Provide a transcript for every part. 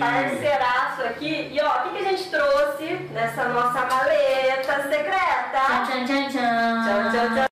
Parceiraço aqui. E ó, o que, que a gente trouxe nessa nossa maleta secreta? Tchan, tchan, tchan, tchan. Tchan, tchan, tchan.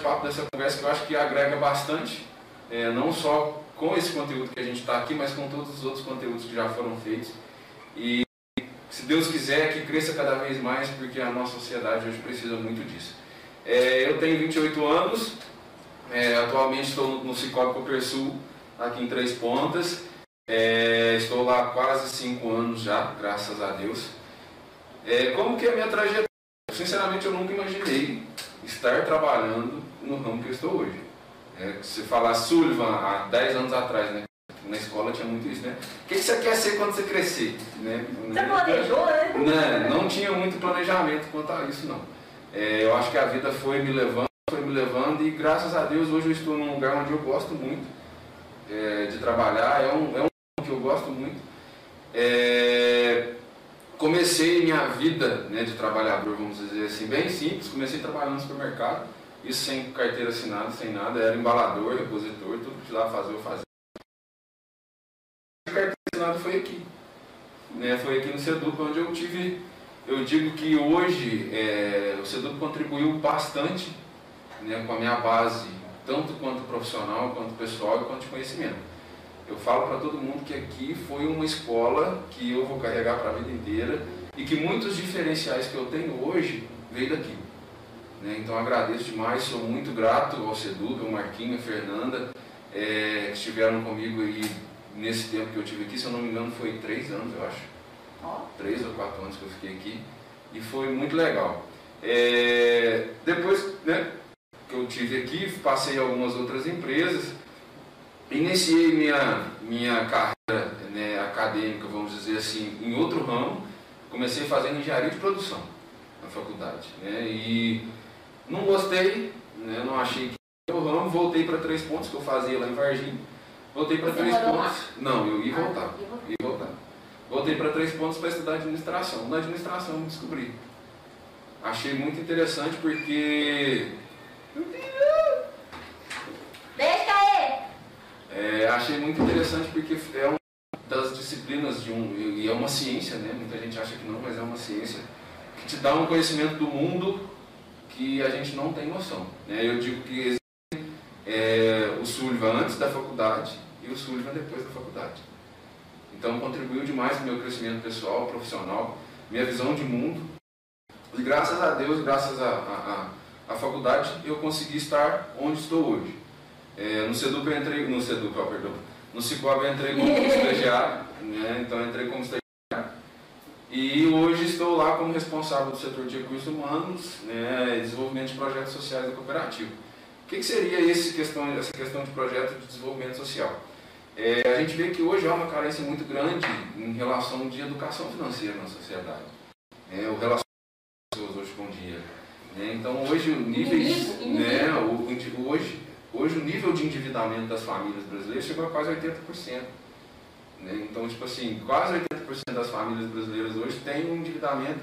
Bate-papo, dessa conversa que eu acho que agrega bastante, é, não só com esse conteúdo que a gente está aqui, mas com todos os outros conteúdos que já foram feitos. E se Deus quiser que cresça cada vez mais, porque a nossa sociedade hoje precisa muito disso. É, eu tenho 28 anos, é, atualmente estou no, Cicobi Copersul, aqui em Três Pontas. É, estou lá quase 5 anos já, graças a Deus. É, como que é a minha trajetória? Sinceramente, eu nunca imaginei estar trabalhando no ramo que eu estou hoje. É, se falar Sullivan há 10 anos atrás, né? Na escola tinha muito isso, né? O que você quer ser quando você crescer? Né? Você planejou, né? Né, não tinha muito planejamento quanto a isso, não. É, eu acho que a vida foi me levando, foi me levando e graças a Deus hoje eu estou num lugar onde eu gosto muito é, de trabalhar, é um, é um que eu gosto muito. É, comecei minha vida né, de trabalhador, vamos dizer assim, bem simples, comecei trabalhando no supermercado, isso sem carteira assinada, sem nada, era embalador, repositor, tudo que lá fazer eu fazia. A carteira assinada foi aqui né, foi aqui no Seduc onde eu tive, eu digo que hoje é, o Seduc contribuiu bastante né, com a minha base, tanto quanto profissional, quanto pessoal e quanto de conhecimento. Eu falo para todo mundo que aqui foi uma escola que eu vou carregar para a vida inteira e que muitos diferenciais que eu tenho hoje veio daqui. Né? Então agradeço demais, sou muito grato ao Seduc, ao Marquinho, à Fernanda, é, que estiveram comigo aí nesse tempo que eu tive aqui, se eu não me engano foi três anos, eu acho. Ó, Três ou quatro anos que eu fiquei aqui. E foi muito legal. É, depois né, que eu tive aqui, passei algumas outras empresas, iniciei minha, minha carreira né, acadêmica, vamos dizer assim, em outro ramo. Comecei fazendo engenharia de produção na faculdade. Né, e não gostei, né, não achei que o ramo, voltei para três pontos que eu fazia lá em Varginha. Voltei para três pontos. Não, eu ia Ah, voltar. ia voltar. Ia voltar. Voltei para três pontos para estudar administração. Na administração eu descobri. Achei muito interessante porque. Beijo, Caê! É, achei muito interessante porque é uma das disciplinas de um. E é uma ciência, né? Muita gente acha que não, mas é uma ciência que te dá um conhecimento do mundo que a gente não tem noção. Né? Eu digo que existe é, o Sullivan antes da faculdade e o Sullivan depois da faculdade. Então contribuiu demais para o meu crescimento pessoal, profissional, minha visão de mundo. E graças a Deus, graças à à- à faculdade, eu consegui estar onde estou hoje. É, no Sedup eu entrei, no Sedup, ó, perdão, no Cicobi eu entrei como estagiário, né? então eu entrei como estagiário. E hoje estou lá como responsável do setor de recursos humanos, né, desenvolvimento de projetos sociais da cooperativa. O que, que seria esse questão, essa questão de projeto de desenvolvimento social? É, a gente vê que hoje há uma carência muito grande em relação de educação financeira na sociedade. É, o relacionamento das pessoas hoje com o dinheiro. né? Então hoje o nível, Inimigo, inimigo. né, o, hoje, hoje o nível de endividamento das famílias brasileiras chegou a quase 80%. Né? Então, tipo assim, quase 80% das famílias brasileiras hoje têm um endividamento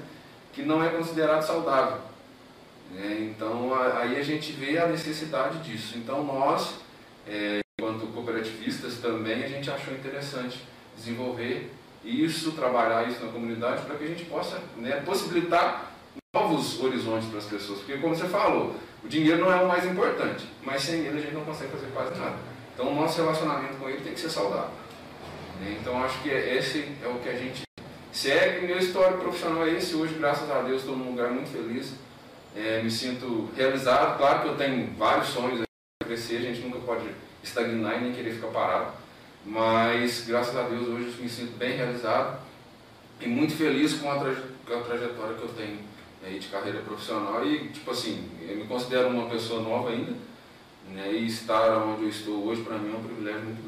que não é considerado saudável. né? Então, a- aí a gente vê a necessidade disso. Então, nós, é, enquanto cooperativistas, também a gente achou interessante desenvolver isso, trabalhar isso na comunidade, para que a gente possa né, possibilitar novos horizontes para as pessoas. Porque, como você falou, o dinheiro não é o mais importante, mas sem ele a gente não consegue fazer quase nada. Então, o nosso relacionamento com ele tem que ser saudável. né? Então, acho que esse é o que a gente segue. Meu histórico profissional é esse. Hoje, graças a Deus, estou num lugar muito feliz. É, me sinto realizado. Claro que eu tenho vários sonhos para crescer, a gente nunca pode estagnar e nem querer ficar parado. Mas, graças a Deus, hoje me sinto bem realizado e muito feliz com a, com a trajetória que eu tenho aí de carreira profissional. E, tipo assim, eu me considero uma pessoa nova ainda. Né? E estar onde eu estou hoje, para mim, é um privilégio muito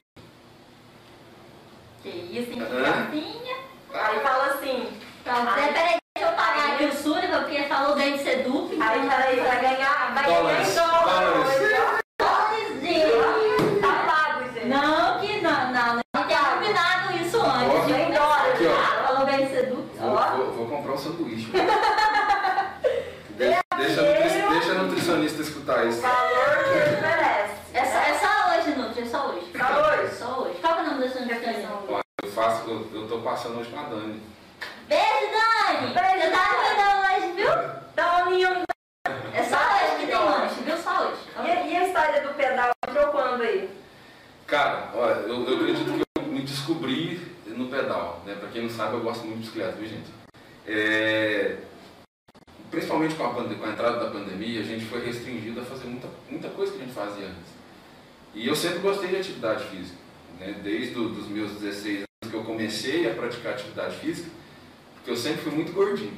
Que isso, hein? Ah. Criancinha. Aí fala assim, Então, Ai. peraí, deixa eu pagar aqui o Sullivan, porque falou bem de Sedup. então aí peraí, vai ganhar, vai ganhar em dólares. Dólares, gente. Tá pago, gente. Não, que não, não. Não tinha combinado isso antes. Ó. viu? Em dólares. Aqui, ó. Ah, Falou bem de Sedup. Vou, Ó. vou, vou comprar um sanduíche. deixa, deixa, a nutri- deixa a escutar O valor que ele merece. É só, é só hoje, Nutri, é só hoje. Só hoje? Só hoje. Qual é o nome da sua nutricionista? Eu faço, eu, eu tô passando hoje com a Dani. Beijo, Dani! Beijo, Você tá linda hoje, viu? Então, lindo. É só hoje que tem lanche, viu? Só hoje. E, e a história do pedal entrou quando aí? Cara, olha, eu, eu acredito que eu me descobri no pedal, né? Pra quem não sabe, eu gosto muito de bicicleta, viu, gente? É, Principalmente com a, com a entrada da pandemia, a gente foi restringido a fazer muita, muita coisa que a gente fazia antes. E eu sempre gostei de atividade física, né? Desde o- dos meus 16 anos que eu comecei a praticar atividade física, porque eu sempre fui muito gordinho,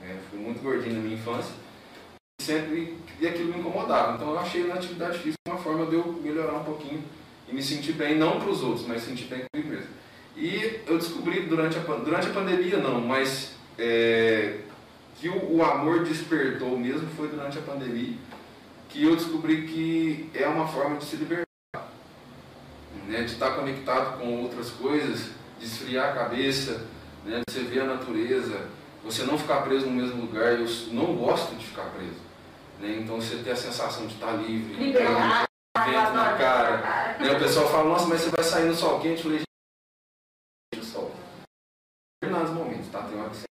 né? Fui muito gordinho na minha infância e sempre e aquilo me incomodava. Então eu achei na atividade física uma forma de eu melhorar um pouquinho e me sentir bem, não para os outros, mas sentir bem comigo mesmo. E eu descobri durante a, durante a pandemia, não, mas é, que o, o amor despertou mesmo foi durante a pandemia, que eu descobri que é uma forma de se libertar, né, de estar conectado com outras coisas, de esfriar a cabeça, né, de você ver a natureza, você não ficar preso no mesmo lugar. Eu não gosto de ficar preso. Né, então você ter a sensação de estar livre, Liberdade. vento na cara. Né, o pessoal fala, nossa, mas você vai sair no sol quente? Eu falei, gente, o sol. Em determinados momentos, tá? Tem hora que você...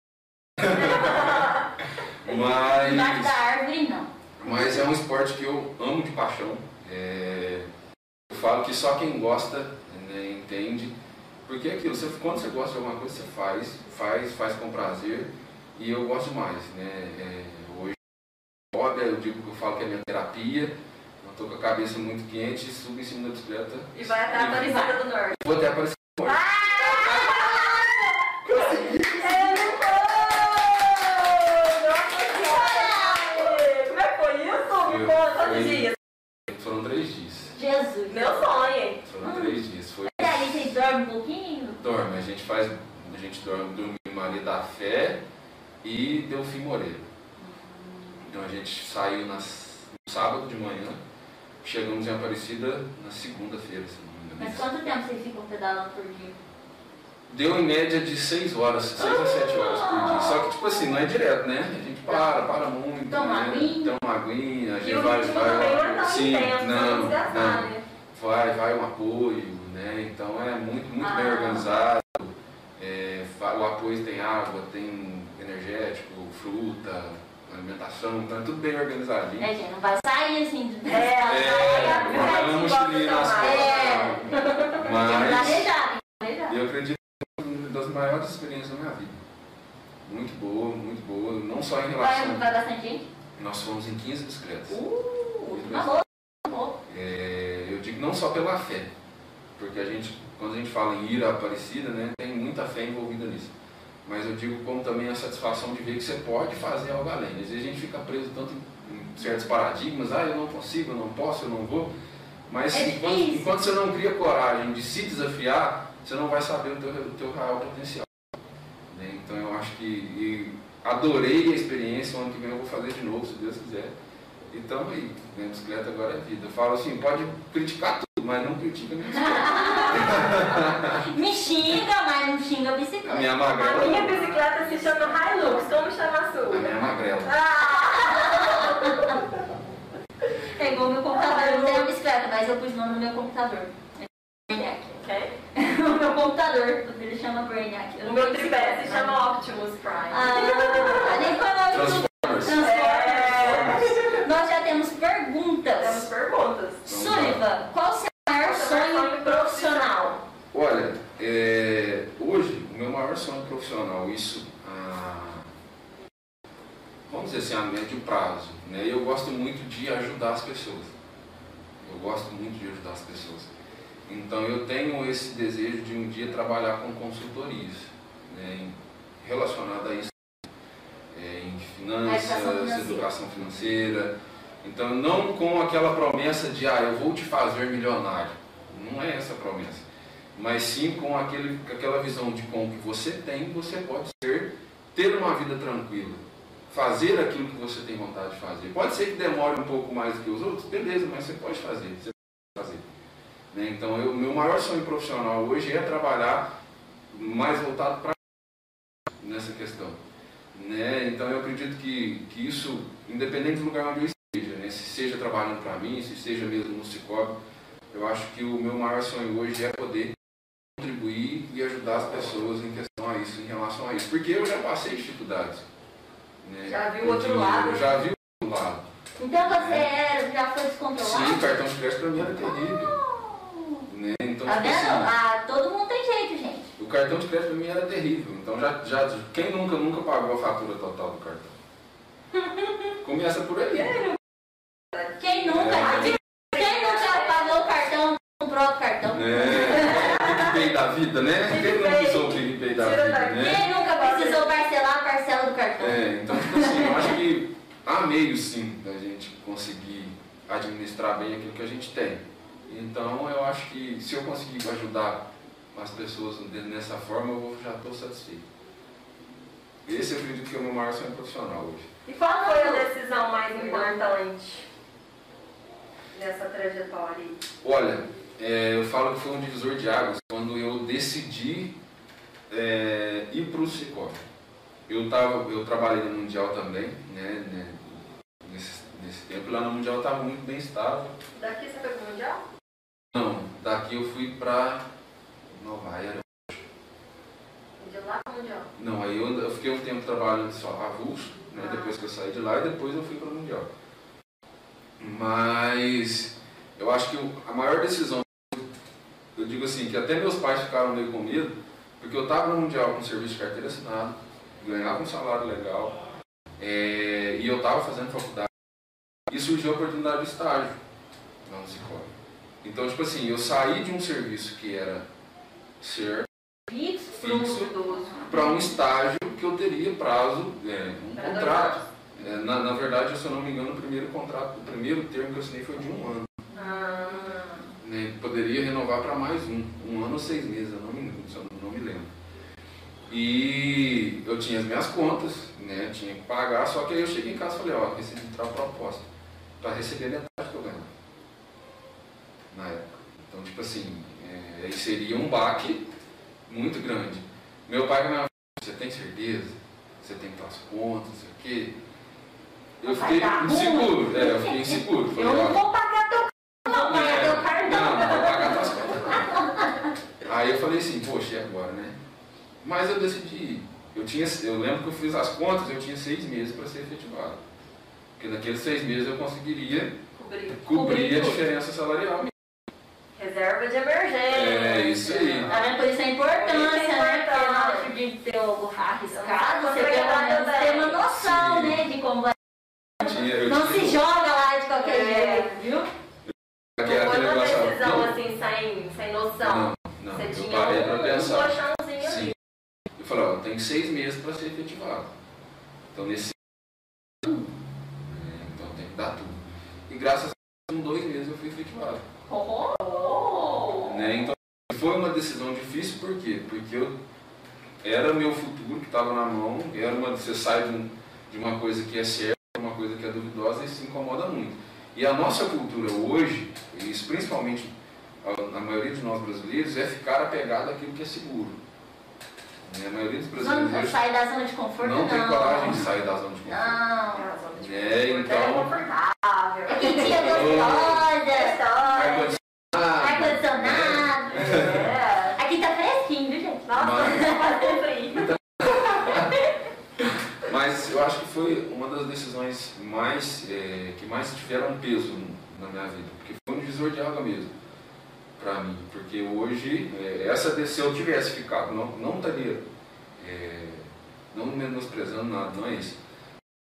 Embaixo mas, da árvore, não. mas é um esporte que eu amo de paixão. É, eu falo que só quem gosta né, entende. Porque é aquilo, você, quando você gosta de alguma coisa, você faz, faz, faz com prazer. E eu gosto demais. Né? É, hoje, hobby, eu digo que eu falo que é minha terapia. Eu estou com a cabeça muito quente, subo em cima da bicicleta. E vai até a Aparecida do Norte. Vou até aparecer. Como é que foi isso? Me conta, quantos Foi- dias? Foram três dias. Jesus. Meu sonho, hein? Foram três dias. Foi E aí, vocês dormem um pouquinho? Dorme, a gente em Maria da Fé e Delfim Moreira. Então a gente saiu nas, no sábado de manhã, chegamos em Aparecida na segunda-feira, se não me engano. Mas quanto tempo vocês ficam pedalando por dia? Deu em média de 6 horas, 6 a 7 horas por dia. Só que, tipo assim, não é direto, né? A gente para, para muito. Toma né? aguinha. Toma aguinha, a gente vai, não é Sim, não, não não. né? Vai, vai um apoio, né? Então é muito, muito bem Ah. organizado. O apoio tem água, tem energético, fruta, alimentação, então é tudo bem organizadinho. É, gente, não vai sair assim do É, É, não não vai uma mochilinha nas costas. É. Mas eu acredito que é uma das maiores experiências da minha vida. Muito boa, muito boa, não só em Vai, relação. vai bastante gente? Nós fomos em 15 bicicletas. Uh, uma boa. É, eu digo não só pela fé, porque a gente, quando a gente fala em ir à Aparecida, né, tem muita fé envolvida nisso. Mas eu digo como também a satisfação de ver que você pode fazer algo além. Às vezes a gente fica preso tanto em, certos paradigmas, ah, eu não consigo, eu não posso, eu não vou. Mas É enquanto, enquanto você não cria coragem de se desafiar, você não vai saber o teu, o teu real potencial. né? Então eu acho que adorei a experiência, o ano que vem eu vou fazer de novo, se Deus quiser. Então aí, minha bicicleta agora é vida. Eu falo assim, pode criticar tudo, mas não critica a minha bicicleta. Me xinga, mas não xinga a A bicicleta. minha A magrela. minha bicicleta se chama Hilux, como chama a A sua? minha magrela. É igual meu computador, eu não tenho bicicleta, mas eu pus o nome no meu computador. É Brainiac. Ok? o meu computador, ele chama Brainiac. O meu tripé bicicleta. se chama Optimus Prime. Ah, nem foi nome do Transformers. É. Já temos perguntas. perguntas. Sullivan, qual o seu maior sonho profissional? Olha, é, hoje o meu maior sonho profissional, isso a, vamos dizer assim, a médio prazo, né? Eu gosto muito de ajudar as pessoas. Eu gosto muito de ajudar as pessoas. Então eu tenho esse desejo de um dia trabalhar com consultorias, né? relacionada a isso, é, em finanças, educação financeira. Então não com aquela promessa de ah, eu vou te fazer milionário. Não é essa a promessa mas sim com aquele, aquela visão de com que você tem, você pode ser, ter uma vida tranquila, fazer aquilo que você tem vontade de fazer. Pode ser que demore um pouco mais do que os outros, beleza, mas você pode fazer, você pode fazer. Né? Então, o meu maior sonho profissional hoje é trabalhar mais voltado para nessa questão. Né? Então, eu acredito que, que isso, independente do lugar onde eu seja trabalhando para mim, se seja mesmo no Cicobi, eu acho que o meu maior sonho hoje é poder contribuir e ajudar as pessoas em questão a isso, em relação a isso. Porque eu já passei dificuldades. né, Já viu o outro lado. Eu já vi o outro lado. Então você é- já foi descontrolado? Sim, cartão de crédito para mim era terrível. Né? Então, Tá tipo vendo? assim, Ah, todo mundo tem jeito, gente. o cartão de crédito para mim era terrível. Então, já, já, quem nunca, nunca pagou a fatura total do cartão? Começa por aí. Quem nunca, É. quem nunca pagou o cartão, comprou o cartão? Né? PicPay da vida, né? Quem PicPay. usou o PicPay da vida, né? Quem nunca precisou parcelar a parcela do cartão? É, então, tipo assim, eu acho que há meios sim da gente conseguir administrar bem aquilo que a gente tem. Então, eu acho que se eu conseguir ajudar as pessoas nessa forma, eu já estou satisfeito. Esse eu acredito que é o meu maior sonho profissional hoje. E qual foi a decisão mais importante nessa trajetória? aí? Olha, é, eu falo que foi um divisor de águas quando eu decidi é, ir para o Cicobi. Eu, tava, eu trabalhei no Mundial também, né, né, nesse, nesse tempo. Lá no Mundial eu estava muito bem estável. Daqui você foi pro Mundial? Não, daqui eu fui pra Nova Era. De lá pro Mundial. Não, aí eu, eu fiquei um tempo trabalhando só avulso, né, Ah. depois que eu saí de lá e depois eu fui para o Mundial. Mas eu acho que a maior decisão, eu digo assim, que até meus pais ficaram meio com medo, porque eu estava no Mundial com serviço de carteira assinado, ganhava um salário legal, é, e eu estava fazendo faculdade, e surgiu a oportunidade de estágio no Cicobi. Então, tipo assim, eu saí de um serviço que era ser Fixo, para um estágio que eu teria prazo, é, um dois contrato. É, na, na verdade, se eu não me engano, o primeiro contrato, o primeiro termo que eu assinei foi de um ano. Ah, Né? Poderia renovar para mais um, um ano ou seis meses, eu não me, eu não me lembro. E eu tinha as minhas contas, né? tinha que pagar, só que aí eu cheguei em casa e falei, ó, recebi tal proposta, para receber metade que eu ganhava. tipo assim, é, aí seria um baque muito grande. Meu pai me você tem certeza? Você tem tuas contas, não sei o quê? Eu fiquei inseguro, é, eu fiquei inseguro. Falei, Eu não vou pagar teu cartão, não, pagar teu cartão. não, não vou pagar tuas contas. Aí eu falei assim, poxa, e agora, né? Mas eu decidi ir. Eu, tinha, eu lembro que eu fiz as contas, eu tinha seis meses para ser efetivado. Porque naqueles seis meses eu conseguiria Cobrir. cobrir a tudo. diferença salarial. Reserva de emergência. É, isso aí. Tá vendo? Por isso a importância, Por isso a né? Porque na hora de ter algo arriscado, você Você pelo menos tem uma noção, Sim. né? De como vai. Eu tinha, eu Não tinha, se joga lá de qualquer É. jeito, viu? aquele- Não foi aquele uma decisão não, assim, sem, sem noção. Não, não, Você eu tinha parei para um, um pensar. colchãozinho Sim. ali. Eu falei, ó, tem seis meses para ser efetivado. Então nesse é, então tem que dar tudo. E graças a Deus, em dois meses eu fui efetivado. Oh, oh. né? Então foi uma decisão difícil, por quê? Porque eu era meu futuro que estava na mão, era uma, você sai de, um- de uma coisa que é certa, uma coisa que é duvidosa e se incomoda muito. E a nossa cultura hoje, e isso principalmente a, na maioria de nós brasileiros, é ficar apegado àquilo que é seguro. Né? A maioria dos brasileiros hoje sair da zona de conforto, não não. tem coragem de sair da zona de conforto. Não. Ah, zona de É, conforto, então- É confortável. É quentinha gostosa, História. Ar-condicionado. ar-condicionado. É. Aqui tá fresquinho, viu, gente? Nossa, Mas- tá fazendo frio. Mas eu acho que foi uma das decisões mais é, que mais tiveram peso na minha vida, porque foi um divisor de água mesmo para mim, porque hoje é, essa se eu tivesse ficado não não estaria é, não menosprezando nada, não é isso,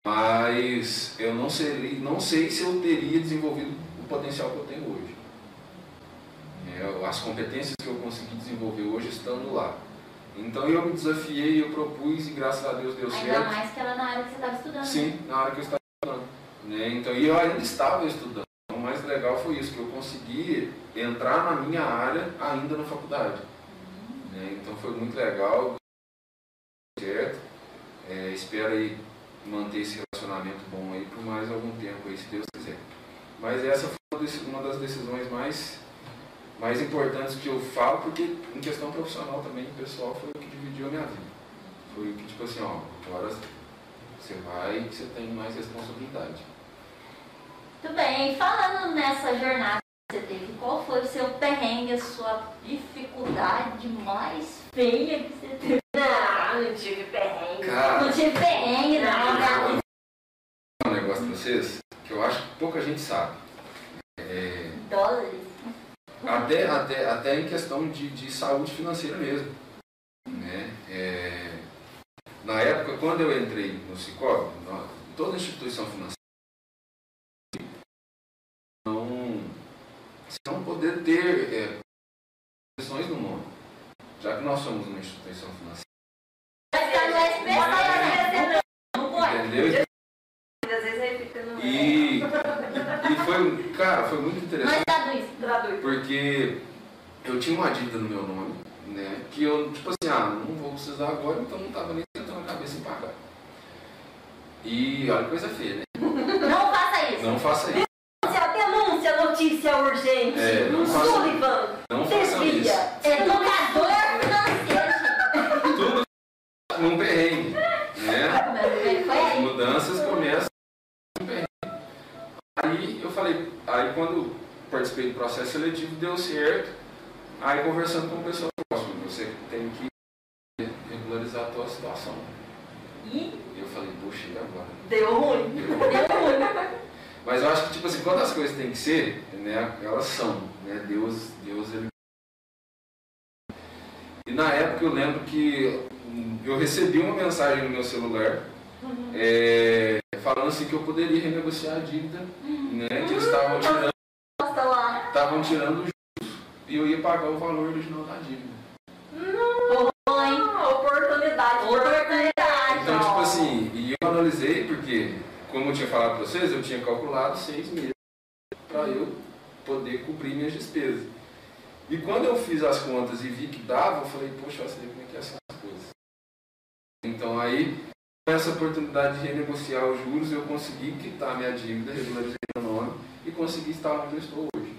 mas eu não seria, não sei se eu teria desenvolvido o potencial que eu tenho hoje. É, as competências que eu consegui desenvolver hoje estando lá. Então eu me desafiei, eu propus e graças a Deus deu Ainda certo. mais que ela na área que você estava estudando. Sim, na hora que eu estava. Né? Então, e eu ainda estava estudando. O mais legal foi isso, que eu consegui entrar na minha área ainda na faculdade. Né? Então foi muito legal, certo? É, espero aí manter esse relacionamento bom aí por mais algum tempo aí, se Deus quiser. Mas essa foi uma das decisões mais, mais importantes que eu falo, porque em questão profissional também, pessoal, foi o que dividiu a minha vida. Foi o que, tipo assim, ó, agora você vai e você tem mais responsabilidade. Muito bem, falando nessa jornada que você teve, qual foi o seu perrengue, a sua dificuldade mais feia que você teve? Não, não tive perrengue. Cara, Não tive perrengue, não, Não. né? um negócio pra vocês que eu acho que pouca gente sabe. É, Dólares. até, até, até em questão de, de saúde financeira mesmo. Né? É, na época, quando eu entrei no Cicobi, toda instituição financeira não, não poder ter é, posições no nome. Já que nós somos uma instituição financeira, né? Entendeu? Às vezes aí fica no. E, e foi, cara, foi muito interessante. Mas traduz. Traduz. Porque eu tinha uma dívida no meu nome, né? Que eu, tipo assim, ah, não vou precisar agora, então não tava nem cabeça em pagar. E olha que coisa feia, né? Não faça isso. Não faça isso. Denúncia, denúncia, notícia urgente. É, não faça- Sullivan. Não façam isso. Desvia. Educador financeiro, gente. Tudo num perrengue, né? As mudanças começam num perrengue. Aí eu falei, aí quando participei do processo seletivo deu certo. Aí conversando com o pessoal próximo, você tem que regularizar a tua situação. E E eu falei, puxa, e agora? Deu ruim. deu ruim. Mas eu acho que, tipo assim, quando as coisas têm que ser, né, elas são, né, Deus, Deus, ele... E na época eu lembro que hum, eu recebi uma mensagem no meu celular, é, falando assim que eu poderia renegociar a dívida, né, que eles estavam tirando, Posta lá. estavam tirando os juros, e eu ia pagar o valor original da dívida. Ah, oportunidade. Oportunidade. Então, ó. tipo assim, e eu analisei porque, como eu tinha falado para vocês, eu tinha calculado seis meses para eu poder cobrir minhas despesas. E quando eu fiz as contas e vi que dava, eu falei, poxa, eu sei como é que são as coisas. Então aí, com essa oportunidade de renegociar os juros, eu consegui quitar minha dívida, regularizei meu nome e consegui estar onde eu estou hoje.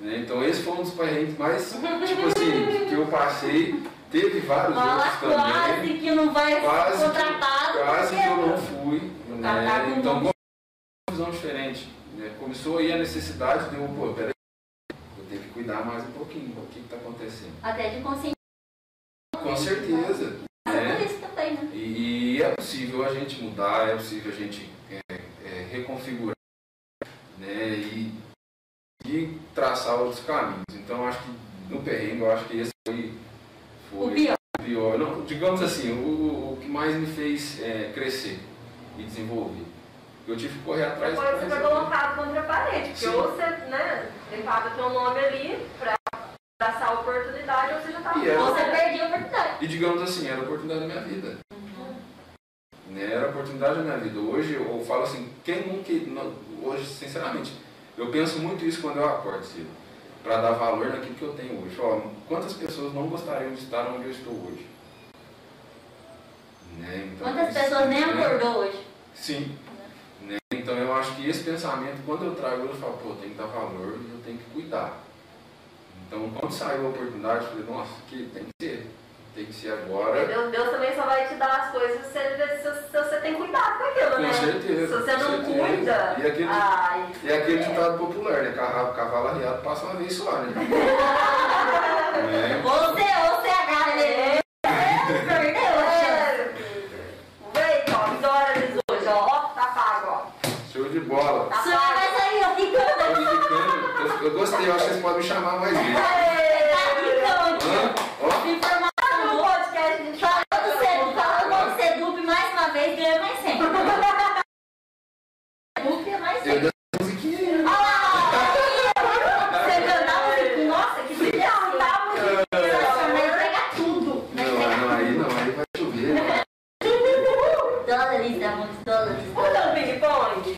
Né? Então esse foi um dos perrengues mais, tipo assim, que eu passei. Teve vários Fala outros também. quase que não vai Quase ser que- contratado. Quase que eu não fui. Cara tá Né? Então, um- uma visão diferente. né? Começou aí a necessidade de eu, pô, peraí, eu tenho que cuidar mais um pouquinho. O que está acontecendo? Até de consciência. Com certeza. Por Né? isso também, né? E, e é possível a gente mudar, é possível a gente é, é, reconfigurar né? e, e traçar outros caminhos. Então, acho que no perrengue, eu acho que esse foi, foi O pior. o pior. Não, digamos assim, o, o que mais me fez é, crescer e desenvolver. Eu tive que correr atrás Depois você pra foi resolver. colocado contra a parede, porque Sim. ou você, né, levava teu nome ali pra abraçar a oportunidade, ou você já tava E era- Você perdeu a oportunidade. E digamos assim, era a oportunidade da minha vida. Né? Era a oportunidade da minha vida. Hoje eu falo assim, quem nunca. hoje, sinceramente, eu penso muito isso quando eu acordo cedo. Para dar valor naquilo que eu tenho hoje. Ó, quantas pessoas não gostariam de estar onde eu estou hoje? Né? Então, Quantas pessoas nem né? acordou hoje? Sim. Né? Então eu acho que esse pensamento, quando eu trago, eu falo, pô, tem que dar valor e eu tenho que cuidar. Então quando saiu a oportunidade, eu falei, nossa, que tem que ser. Tem que ser agora. Deus, Deus também só vai te dar as coisas se, se, se você tem cuidado com aquilo, Com né? certeza, Se você não certeza. cuida, E aquele- ai, É aquele ditado popular, né? Cavalo, cavalo arriado passa uma vez só, né? né? Você, você ele. Perdeu a chance. Vem, ó, vitórias hoje, ó, ó, tá pago, ó. Show de bola. Tá Você vai sair, ó, Tô ficando. ficando. Eu, gostei, eu acho que vocês podem me chamar mais vezes. Tá ficando aqui. Hã? Ó, Informação. No podcast, a gente fala Falando Sedup, falando do Sedup mais uma vez, ganha mais sempre. Sedup é mais eu sempre. danço musiquinha. Olha lá! Você cantava assim, nossa, que brilhante, tá muito Vai pegar tudo. Vai Não, pegar não, aí não, aí vai chover. né? dólares, amores, dólares, Vamos dólares. dar um ping-pong?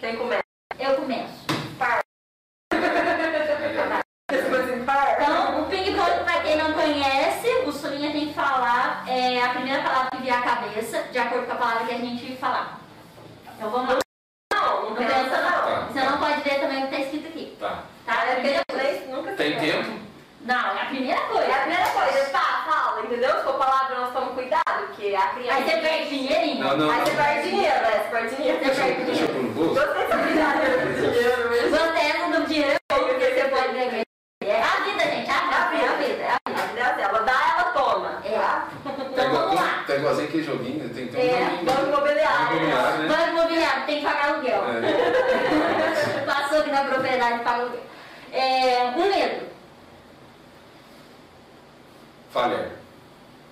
Quem começa? Eu começo. Par. Você ficou assim, par? Então, o ping-pong, pra quem não conhece, o Solinha tem que falar é, a primeira palavra que vier à cabeça, de acordo com a palavra que a gente falar. Então vamos lá. Não, Não não pensa pensa não. não. Você não pode ver também o que está escrito aqui. Tá. Tá? É a primeira coisa. Inglês nunca Tem se tempo? Não, é a primeira É a coisa. primeira coisa, tá, fala, entendeu? Se for palavra, nós tomamos cuidado, porque a criança... Aí você perde dinheirinho. Não, não. Aí você perde dinheiro, né? Você perde dinheiro. Você Deixa, perde eu- deixa eu pôr no bolso. Gostei dessa brincadeira do dinheiro mesmo. Você é do dinheiro porque você pode ganhar. É a vida, gente. É a vida. É a vida. É a vida. A vida é assim, ela dá, ela toma. É. Tá? Tá Então igual- vamos lá. Tá igualzinho aquele joguinho, tem, tem um É, joguinho. Banco imobiliário. Imobiliário, né? Banco imobiliário, tem que pagar aluguel. É. Passou aqui na propriedade, paga aluguel. É, um medo. Falhar.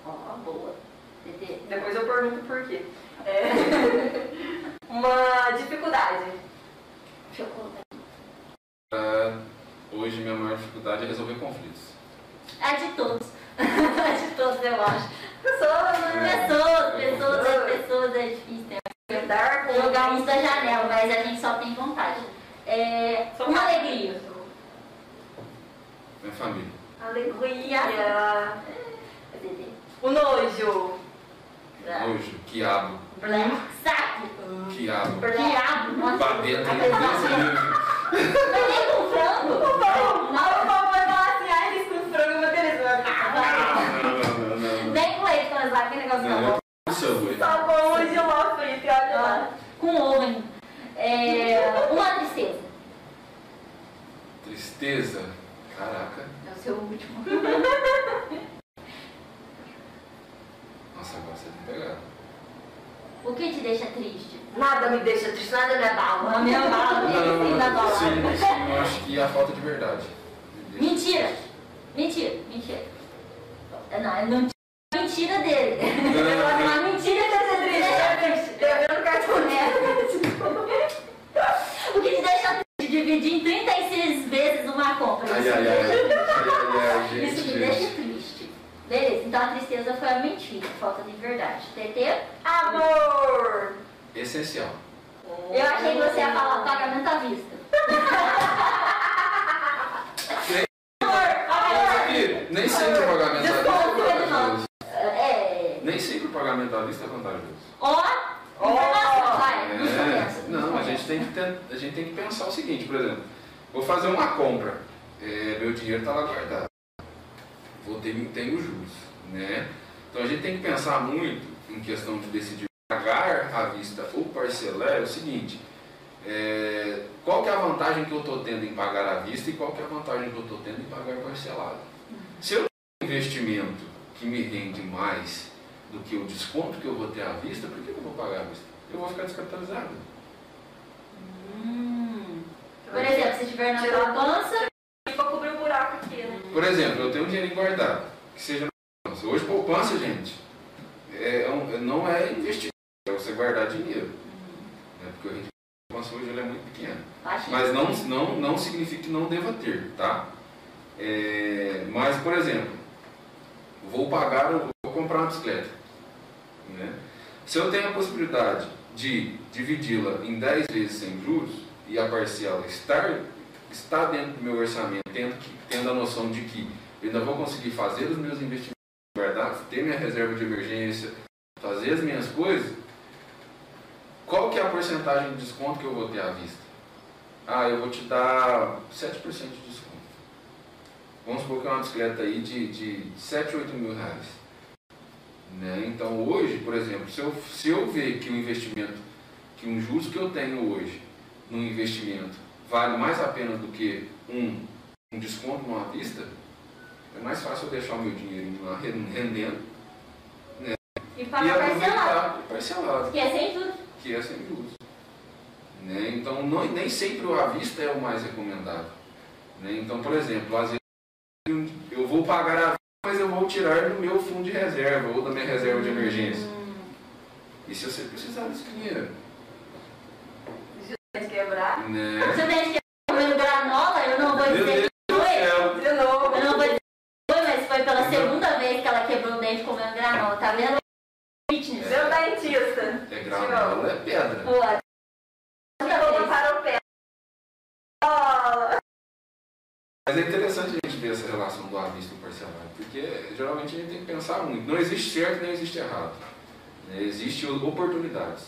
Ó, boa. TT. Depois eu pergunto por quê. É. Uma dificuldade. Chocolate. Ah, hoje minha maior dificuldade é resolver conflitos. A de todos. Todos, eu acho. Pessoas, né? Pessoas, pessoas, é, pessoas é difícil. né? Jogar uns da janela, mas a gente só tem vontade. É, Só uma alegria. Minha família. Alegria. TT. O nojo. Nojo, quiabo, Black saco. quiabo. Quiabo. Nossa. Babeta, Aquele desse nível. Mas nem com frango. Não, não. Tá hoje eu lá frito, olha lá. Ah, Com ovo ainda. É, uma tristeza. Tristeza. Caraca. É o seu último. Nossa, agora você me pegaram. O que te deixa triste? Nada me deixa triste, nada me abala. A minha bala, ele da Não, sim, sim, eu acho que é a falta de verdade. Mentira. Mentira, mentira. É, Não, é não- mentira dele. Não, Uma mentira desse triste, deixa. Devendo cartão O que te deixa triste? Dividir em 36 vezes uma compra. Ai, Isso ai, me ai. Isso me deixa triste. Beleza, então a tristeza foi a mentira, falta de verdade. TT? Amor. Essencial. Eu achei que você ia falar pagamento à vista. Nem sempre o pagamento à vista é Desconto, vantajoso. É. Nem vista é vantajoso. Ó, não sou É, não, a gente, tem que ten- a gente tem que pensar o seguinte, por exemplo, vou fazer uma compra, é, meu dinheiro está lá guardado, vou ter, tenho juros, né? Então a gente tem que pensar muito em questão de decidir pagar à vista ou parcelar, é o seguinte, é, qual que é a vantagem que eu estou tendo em pagar à vista e qual que é a vantagem que eu estou tendo em pagar parcelado? Se eu tenho um investimento que me rende mais do que o desconto que eu vou ter à vista, por que eu vou pagar à vista? Eu vou ficar descapitalizado. Hum. Por exemplo, se tiver na poupança, para cobrir o buraco aqui, né? Por exemplo, eu tenho um dinheiro guardado, que seja na poupança. Hoje, poupança, gente, é um, não é investimento, é você guardar dinheiro. Né? Porque o rendimento da poupança hoje é muito pequeno. baixinho. Mas não, não, não significa que não deva ter, tá? É, mas, por exemplo, vou pagar, vou comprar uma bicicleta. Né? Se eu tenho a possibilidade de dividi-la em 10 vezes sem juros e a parcela estar, está dentro do meu orçamento, tendo, tendo a noção de que eu ainda vou conseguir fazer os meus investimentos guardados, ter minha reserva de emergência, fazer as minhas coisas, qual que é a porcentagem de desconto que eu vou ter à vista? Ah, eu vou te dar 7% de desconto. Vamos supor que é uma bicicleta aí de, de 7, 8 mil reais. Né? Então hoje, por exemplo, se eu, se eu ver que o investimento, que um juros que eu tenho hoje num investimento vale mais a pena do que um, um desconto numa vista, é mais fácil eu deixar o meu dinheiro lá rendendo E e pagar parcelado. parcelado Que é sem juros. que é sem juros. Né? Então, não, nem sempre o à vista é o mais recomendado. Né? Então, por exemplo, às vezes eu vou pagar vista, mas eu vou tirar do meu fundo de reserva ou da minha reserva de emergência. E se você precisar desse dinheiro? Se quebrar. Né? Você tem que comer granola, eu não vou Meu dizer Deus que do foi. céu! De novo. Eu não vou dizer que foi, mas foi pela segunda vez que ela quebrou o dente comendo granola. Tá vendo? Fitness. Meu dentista. É granola, é pedra. Pô, Eu vou para o pé. Bola. Mas é interessante a gente ver essa relação do à vista e do parcelado, porque geralmente a gente tem que pensar muito. Não existe certo nem existe errado. Né? Existem oportunidades.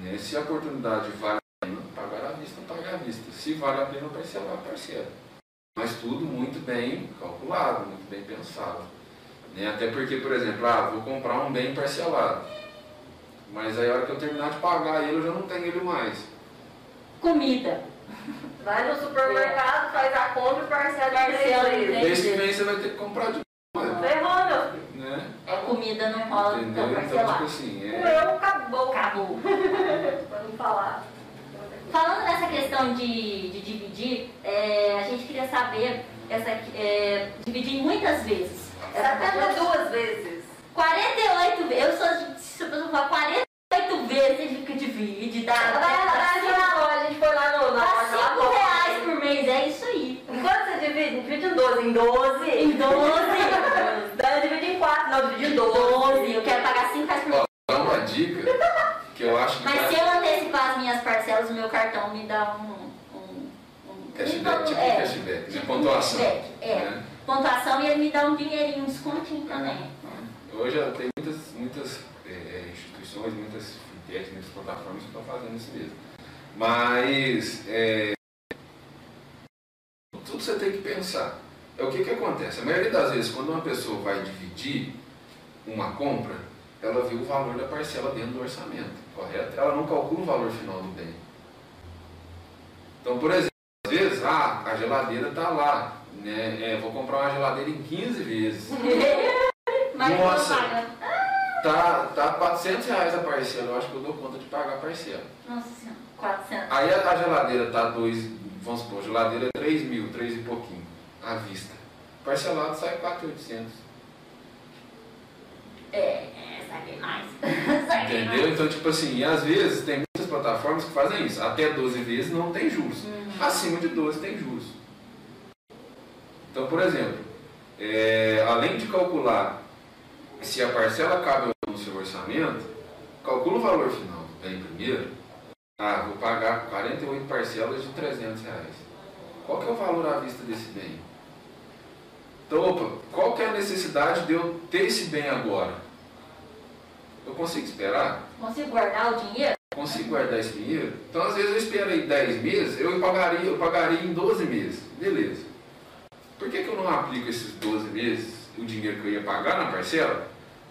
Né? Se a oportunidade vale a pena, pagar à vista, pagar à vista. Se vale a pena, parcelar, parcela. Mas tudo muito bem calculado, muito bem pensado. Né? Até porque, por exemplo, ah, vou comprar um bem parcelado. Mas aí a hora que eu terminar de pagar ele, eu já não tenho ele mais. comida. Vai no supermercado, faz a compra e parcela Parcela. Mês que vem você vai ter que comprar de novo. Ferrou, meu filho. Né? É comida, não rola Entendeu? tão Então, tipo assim, O é... meu acabou. Acabou. Pra não falar. Falando nessa questão de, de dividir, é, a gente queria saber, essa, é, dividir muitas vezes. Essa coisa- 72 vezes. 48 vezes, eu sou de, se eu falar 48 vezes que divide, dá, a gente foi lá no... dá na- 5 na- reais por mês, é isso aí. Quanto você divide? Divide em 12. Em 12. Em 12. Daí divide em 4. Não, divide em 12. 12, eu quero pagar 5 reais por mês. Dá uma dica que eu acho que Mas dá- se eu antecipar as minhas parcelas, o meu cartão me dá um. um, um cashback, tipo é, cashback, né? tipo pontuação. cashback, é. né? Pontuação e ele me dá um dinheirinho, um descontinho também. Hoje já tem muitas, muitas é, é, instituições, muitas fintechs, muitas plataformas que estão fazendo isso mesmo. Mas é, tudo você tem que pensar. É o que, que acontece. A maioria das vezes, quando uma pessoa vai dividir uma compra, ela vê o valor da parcela dentro do orçamento, correto? Ela não calcula o valor final do bem. Então, por exemplo, às vezes, ah, a geladeira está lá, né? É, vou comprar uma geladeira em 15 vezes. Nossa. Tá, tá 400 reais a parcela, eu acho que eu dou conta de pagar a parcela. Nossa senhora, 400. Aí a, a geladeira tá 2, vamos supor, a geladeira é 3 mil, 3 e pouquinho, à vista. Parcelado sai 4,800. É, é, saquei mais. saquei Entendeu? mais. Então, tipo assim, e às vezes tem muitas plataformas que fazem isso. Até 12 vezes não tem juros. Acima de 12 tem juros. Então, por exemplo, é, além de calcular se a parcela cabe no seu orçamento, calcula o valor final do bem primeiro. Ah, vou pagar 48 parcelas de 300 reais. Qual que é o valor à vista desse bem? Então, opa, qual que é a necessidade de eu ter esse bem agora? Eu consigo esperar? Consigo guardar o dinheiro? consigo guardar esse dinheiro? Então, às vezes, eu esperei 10 meses, eu pagaria, eu pagaria em 12 meses. Beleza. Por que, que eu não aplico esses 12 meses, o dinheiro que eu ia pagar na parcela?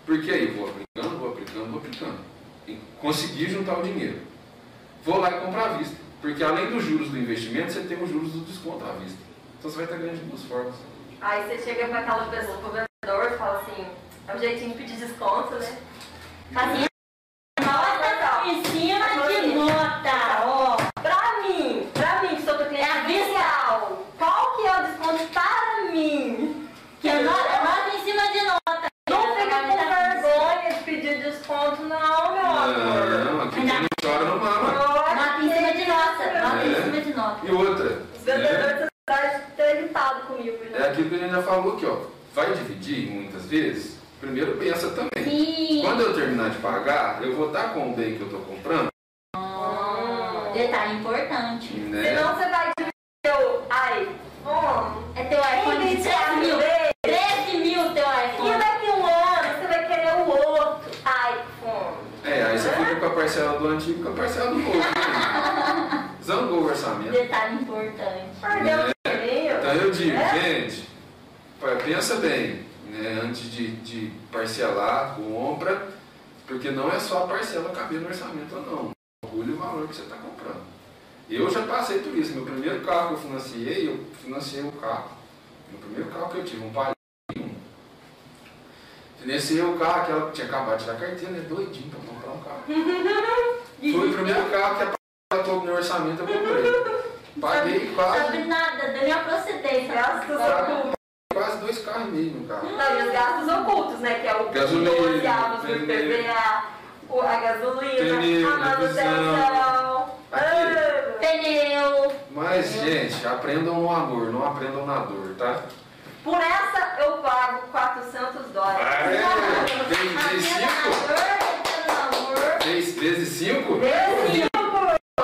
Porque aí eu vou aplicando, vou aplicando, vou aplicando. E consegui juntar o dinheiro. Vou lá e comprar à vista. Porque além dos juros do investimento, você tem os juros do desconto à vista. Então você vai estar ganhando de duas formas. Aí você chega para aquela pessoa, pro vendedor, e fala assim, é um jeitinho de pedir desconto, né? Fazia nota em cima de nota, ó. Pra mim, pra mim, que sou cliente É inicial, qual que é o desconto para mim? Que é nota, é nota em cima de nota. Não fica com vergonha de pedir desconto, não, meu amor. Não, aqui quem não chora não mama. Nota em cima de nota. Nota em cima de nota. E outra, Os né? vendedores da cidade têm irritado comigo, é né? aquilo que a gente já falou aqui, ó. Vai dividir muitas vezes? Primeiro pensa também. Sim. Quando eu terminar de pagar, eu vou estar com o bem que eu estou comprando, Detalhe importante. né? Senão você vai dividir o iPhone. É teu iPhone de 13 mil. 13 mil teu E iPhone. daqui a um ano você vai querer o outro iPhone. É, aí você fica com a parcela do antigo e com a parcela do novo. né? Zangou o orçamento. Detalhe importante. Perdeu Né? Então eu digo, É? gente, pensa bem, né, antes de, de parcelar, compra, porque não é só a parcela caber no orçamento ou não. Orgulho o valor que você está comprando. Eu já passei por isso. Meu primeiro carro que eu financiei, eu financiei o carro. Meu primeiro carro que eu tive, um Palio 1. Financiei o carro, aquela que tinha acabado de tirar a carteira, né? Doidinho para comprar um carro. Foi o primeiro carro que a parcela no meu orçamento eu comprei. Paguei quase. Sabe nada da minha procedência. Ocultos. Quase dois carros no carro. Não, e os gastos ocultos, né? Que é o Gasolina, pneu. IPVA, o- a gasolina, Pneu, a manutenção. Ah, Pneu. Mas, gente, aprendam no amor, não aprendam na dor, tá? Por essa eu pago 400 dólares. É, vezes na dor, aprenda no amor. Vezes, vezes cinco? Esse Vezes cinco. Ah,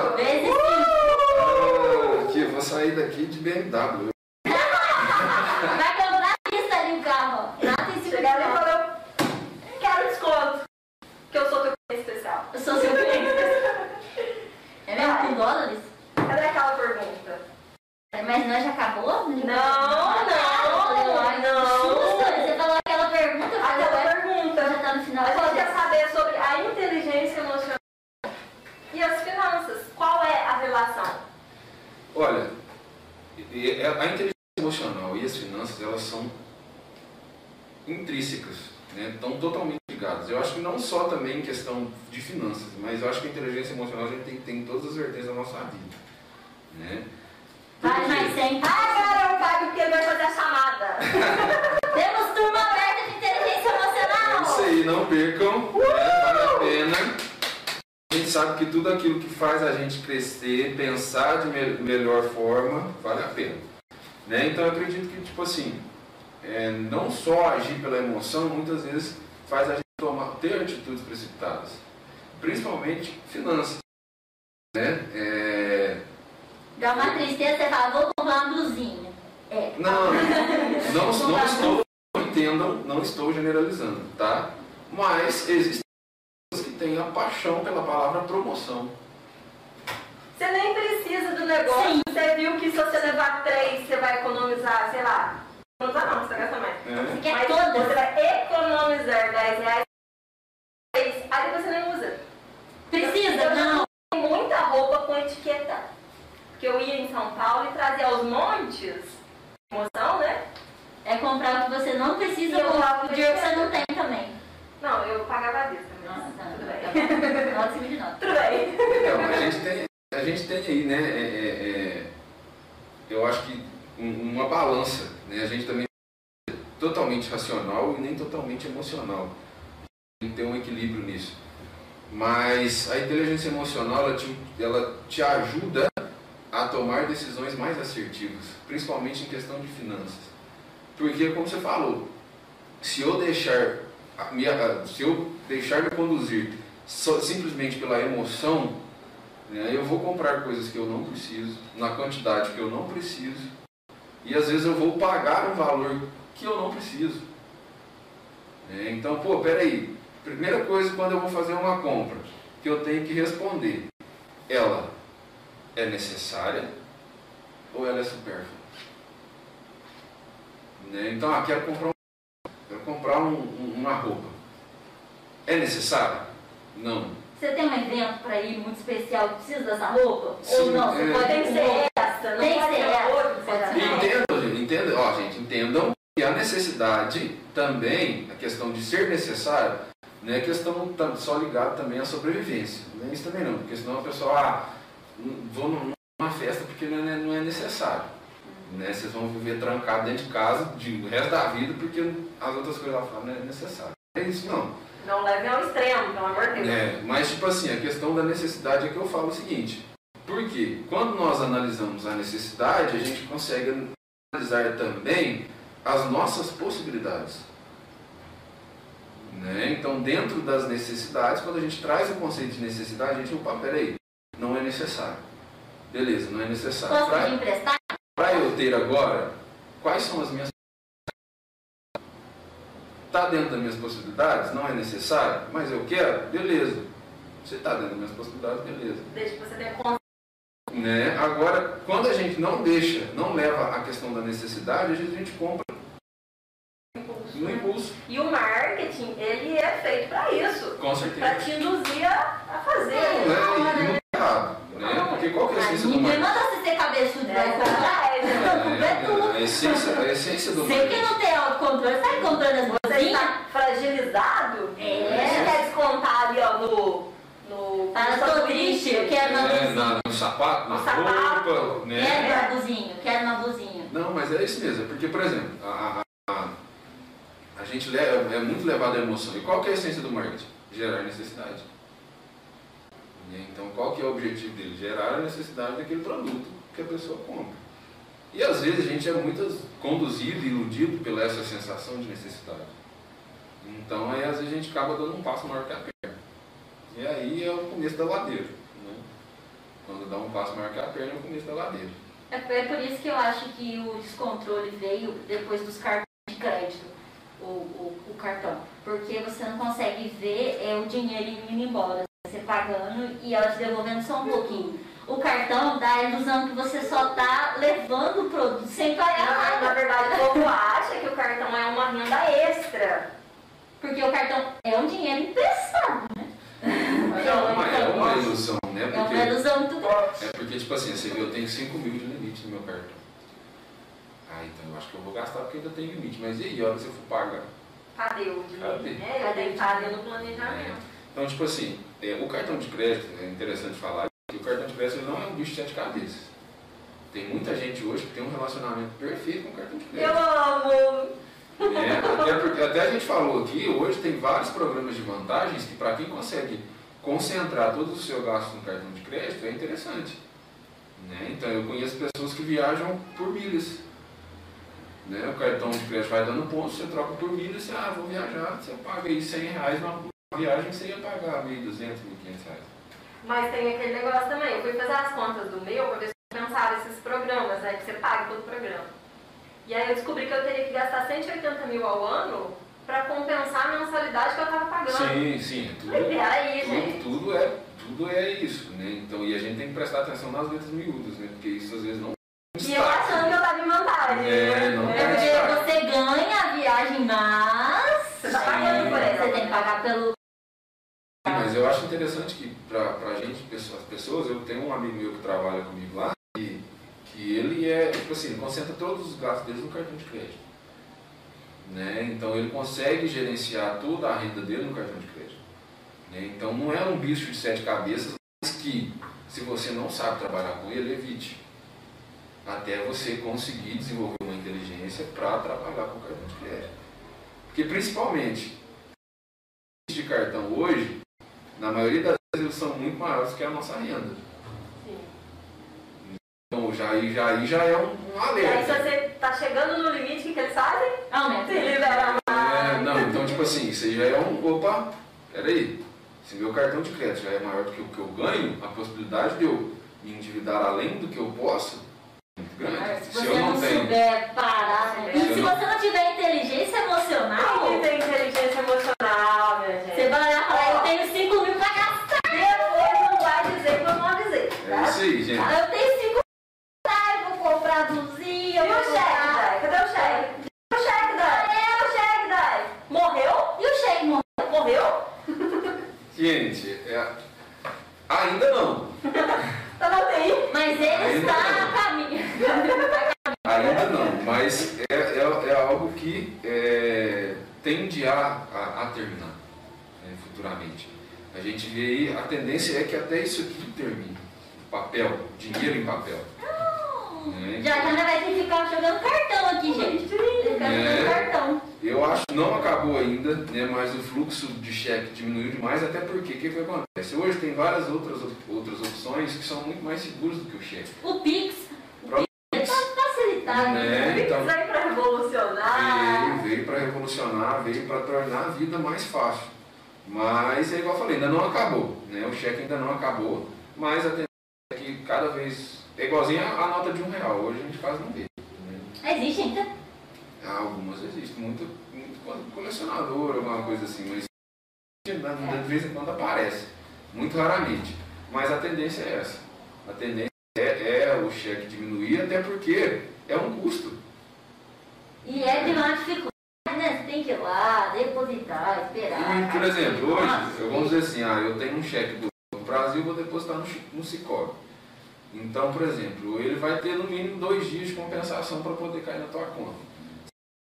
aqui, eu vou sair daqui de BMW. Vai comprar a lista ali o carro. ó. Nada em cima de Chegar ali e nota. falar, quero desconto. Que eu sou teu cliente seu cliente. É mesmo com dólares? Cadê aquela pergunta? Mas nós já acabou? Não, não, não. Você falou aquela pergunta, Aquela pergunta. já tá no final. Mas ela quer saber sobre a inteligência emocional e as finanças. Qual é a relação? Olha, a inteligência emocional e as finanças, elas são intrínsecas, né? estão totalmente ligadas. Eu acho que não só também em questão de finanças, mas eu acho que a inteligência emocional a gente tem que ter em todas as vertentes da nossa vida. Né? Vai quê? mais 100. Agora eu pago porque ele vai fazer a chamada. Temos turma aberta de inteligência É emocional. isso aí, não percam, né? vale a pena. A gente sabe que tudo aquilo que faz a gente crescer, pensar de me- melhor forma, vale a pena. Né? Então eu acredito que, tipo assim, é, não só agir pela emoção, muitas vezes faz a gente tomar, ter atitudes precipitadas. Principalmente finanças. Né? É, Dá uma tristeza, você fala, vou comprar uma blusinha. É. Não, não, não estou, entendam, não estou generalizando, tá? Mas existem pessoas que têm a paixão pela palavra promoção. Você nem precisa do negócio. Sim. Você viu que se você levar três, você vai economizar, sei lá. Economizar não, você gasta mais. Quer Mas todas? você vai economizar 10 reais. Aí você nem usa. Precisa? Não. comprei muita roupa com etiqueta. Porque eu ia em São Paulo e trazia aos montes. Emoção, né? É comprar o que você não precisa eu com lavo o dinheiro que você não tem também. Não, eu pagava a vista. Nossa, tá, Tudo tá bem. Nota de nota. Tudo bem. Então, a gente tem, a gente tem aí, né? é, é, é, eu acho que um- uma balança, né? A gente também é totalmente racional e nem totalmente emocional. Tem que ter um equilíbrio nisso. Mas a inteligência emocional, ela te, ela te ajuda a tomar decisões mais assertivas, principalmente em questão de finanças. Porque, como você falou, se eu deixar, minha- se eu deixar me conduzir só- simplesmente pela emoção, né, eu vou comprar coisas que eu não preciso, na quantidade que eu não preciso, e às vezes eu vou pagar um valor que eu não preciso. Né, então, pô, peraí, primeira coisa quando eu vou fazer uma compra, que eu tenho que responder. Ela é necessária ou ela é supérflua? Né? Então, ah, quero comprar, um, quero comprar um, um, uma roupa. É necessário? Não. Você tem um evento para ir muito especial que precisa dessa roupa? Sim, Ou não? É. pode Tem que ser essa, não Tem que pode ser essa, outra. Entendam, gente, entendam, ó, gente, entendam que a necessidade também, a questão de ser necessário, não é questão só ligada também à sobrevivência. Não é isso também não, porque senão a pessoa, ah, não- vou num- numa festa porque não é, não é necessário. Né? Vocês vão viver trancado dentro de casa de, o resto da vida porque as outras coisas lá fora não é necessário. É isso não. Não leve ao extremo, pelo amor de Deus. É, mas tipo assim, a questão da necessidade é que eu falo o seguinte, porque quando nós analisamos a necessidade, a gente consegue analisar também as nossas possibilidades. Né? Então, dentro das necessidades, quando a gente traz o conceito de necessidade, a gente, opa, peraí, não é necessário. Beleza, não é necessário. Posso pedir emprestar? para eu ter agora, quais são as minhas Está dentro das minhas possibilidades? Não é necessário? Mas eu quero? Beleza. Você está dentro das minhas possibilidades? Beleza. Desde que você tenha consciência. Né? Agora, quando a gente não deixa, não leva a questão da necessidade, a gente compra no impulso. E o marketing, ele é feito para isso. Com Para certeza. te induzir a a fazer. Não, é, e não é errado. Né? Porque qual que é a Ah, essência do Ninguém marketing? manda você ser cabeçudo, vai É comprar. verdade. É tudo. É, a, essência, a essência do Você que marketing. não tem autocontrole, sai comprando as Você bolinhas. está fragilizado. É. Você quer descontar ali, ó, no. no Fala, tô triste, eu quero uma É, blusinha. na- no sapato, na No sapato. roupa, né? Quero uma blusinha, quero uma blusinha. Não, mas é isso mesmo. é Porque, por exemplo, a gente leva, é muito levado à emoção. E qual que é a essência do marketing? Gerar necessidade. E Então, qual que é o objetivo dele? Gerar a necessidade daquele produto que a pessoa compra. E às vezes a gente é muito conduzido e iludido pela essa sensação de necessidade. Então, aí às vezes a gente acaba dando um passo maior que a perna. E aí é o começo da ladeira. Né? Quando dá um passo maior que a perna, é o começo da ladeira. É é por isso que eu acho que o descontrole veio depois dos cartões de crédito, o, o, o cartão. Porque você não consegue ver é, o dinheiro indo embora, você pagando e ela te devolvendo só um pouquinho. O cartão dá a ilusão que você só está levando o produto sem pagar Na, na nada. verdade, o povo acha que o cartão é uma renda extra. Porque o cartão é um dinheiro emprestado, né? É uma, é uma ilusão, né? É uma Porque, ilusão muito grande. é porque, tipo assim, você vê, eu tenho 5 mil de limite no meu cartão. Ah, então eu acho que eu vou gastar porque ainda tem limite. Mas e aí, a hora que você for pagar? Cadê o dinheiro? Cadê? É, que fazer no planejamento. Então, tipo assim, é, o cartão de crédito, é interessante falar que o cartão de crédito não é um bicho de sete cabeças. Tem muita gente hoje que tem um relacionamento perfeito com o cartão de crédito. Eu amo! né? até, porque, até a gente falou aqui, hoje tem vários programas de vantagens que para quem consegue concentrar todo o seu gasto no cartão de crédito é interessante. Né? Então eu conheço pessoas que viajam por milhas. Né? O cartão de crédito vai dando pontos, você troca por milhas, você, ah, vou viajar, você paga aí 100 reais numa viagem você ia pagar 1.200, 1.500 reais. Mas tem aquele negócio também. Eu fui fazer as contas do meu para ver se eu pensava esses programas, né? Que você paga todo programa. E aí eu descobri que eu teria que gastar 180 mil ao ano para compensar a mensalidade que eu estava pagando. Sim, sim, tudo, Falei, peraí, gente. tudo, tudo, é, tudo é isso. Né? Então, e a gente tem que prestar atenção nas letras miúdas, né? porque isso às vezes não E eu achando que eu estava em vantagem. É, não É porque você ganha a viagem, mas Você tá pagando por ela. você tem que pagar pelo. Mas eu acho interessante que pra, pra gente, pessoas- as pessoas, eu tenho um amigo meu que trabalha comigo lá, e, que ele é, tipo assim, ele concentra todos os gastos dele no cartão de crédito. Né? Então ele consegue gerenciar toda a renda dele no cartão de crédito. Né? Então não é um bicho de sete cabeças, mas que se você não sabe trabalhar com ele, evite. Até você conseguir desenvolver uma inteligência para trabalhar com o cartão de crédito. Porque principalmente de cartão hoje, na maioria das vezes eles são muito maiores que a nossa renda. Sim. Então já aí já, já é um, um E aí, se alerta. você tá chegando no limite, o que, eles fazem? Aumenta. Se libera É, não, então tipo assim, aí já é um. Opa, peraí. Se meu cartão de crédito já é maior do que o que eu ganho, a possibilidade de eu me endividar além do que eu posso é grande. Se eu não não tenho. Papel. né? Já já vai ter que ficar jogando cartão aqui, gente. Ficar É. jogando cartão. Eu acho que não acabou ainda, né, mas o fluxo de cheque diminuiu demais, até porque o que, que acontece? Hoje tem várias outras, outras opções que são muito mais seguras do que o cheque. O Pix. O Pix tá facilitado. Né? Pix então- veio pra revolucionar. Veio, veio para revolucionar, veio para tornar a vida mais fácil. Mas é igual eu falei, ainda não acabou. Né? O cheque ainda não acabou, mas a tendência é que cada vez. É igualzinho a, nota de um real. Hoje a gente quase não vê. Né? Existe ainda? Algumas existem, muito, muito quando colecionador, alguma coisa assim, mas de vez em quando aparece. Muito raramente. Mas a tendência é essa. A tendência é, é o cheque diminuir, até porque é um custo. E é de uma dificuldade, né? Você tem que ir lá, depositar, esperar. E, por exemplo, hoje, eu vamos dizer assim, ah, eu tenho um cheque do Brasil, vou depositar no, no Cicobi. Então, por exemplo, ele vai ter no mínimo dois dias de compensação para poder cair na tua conta.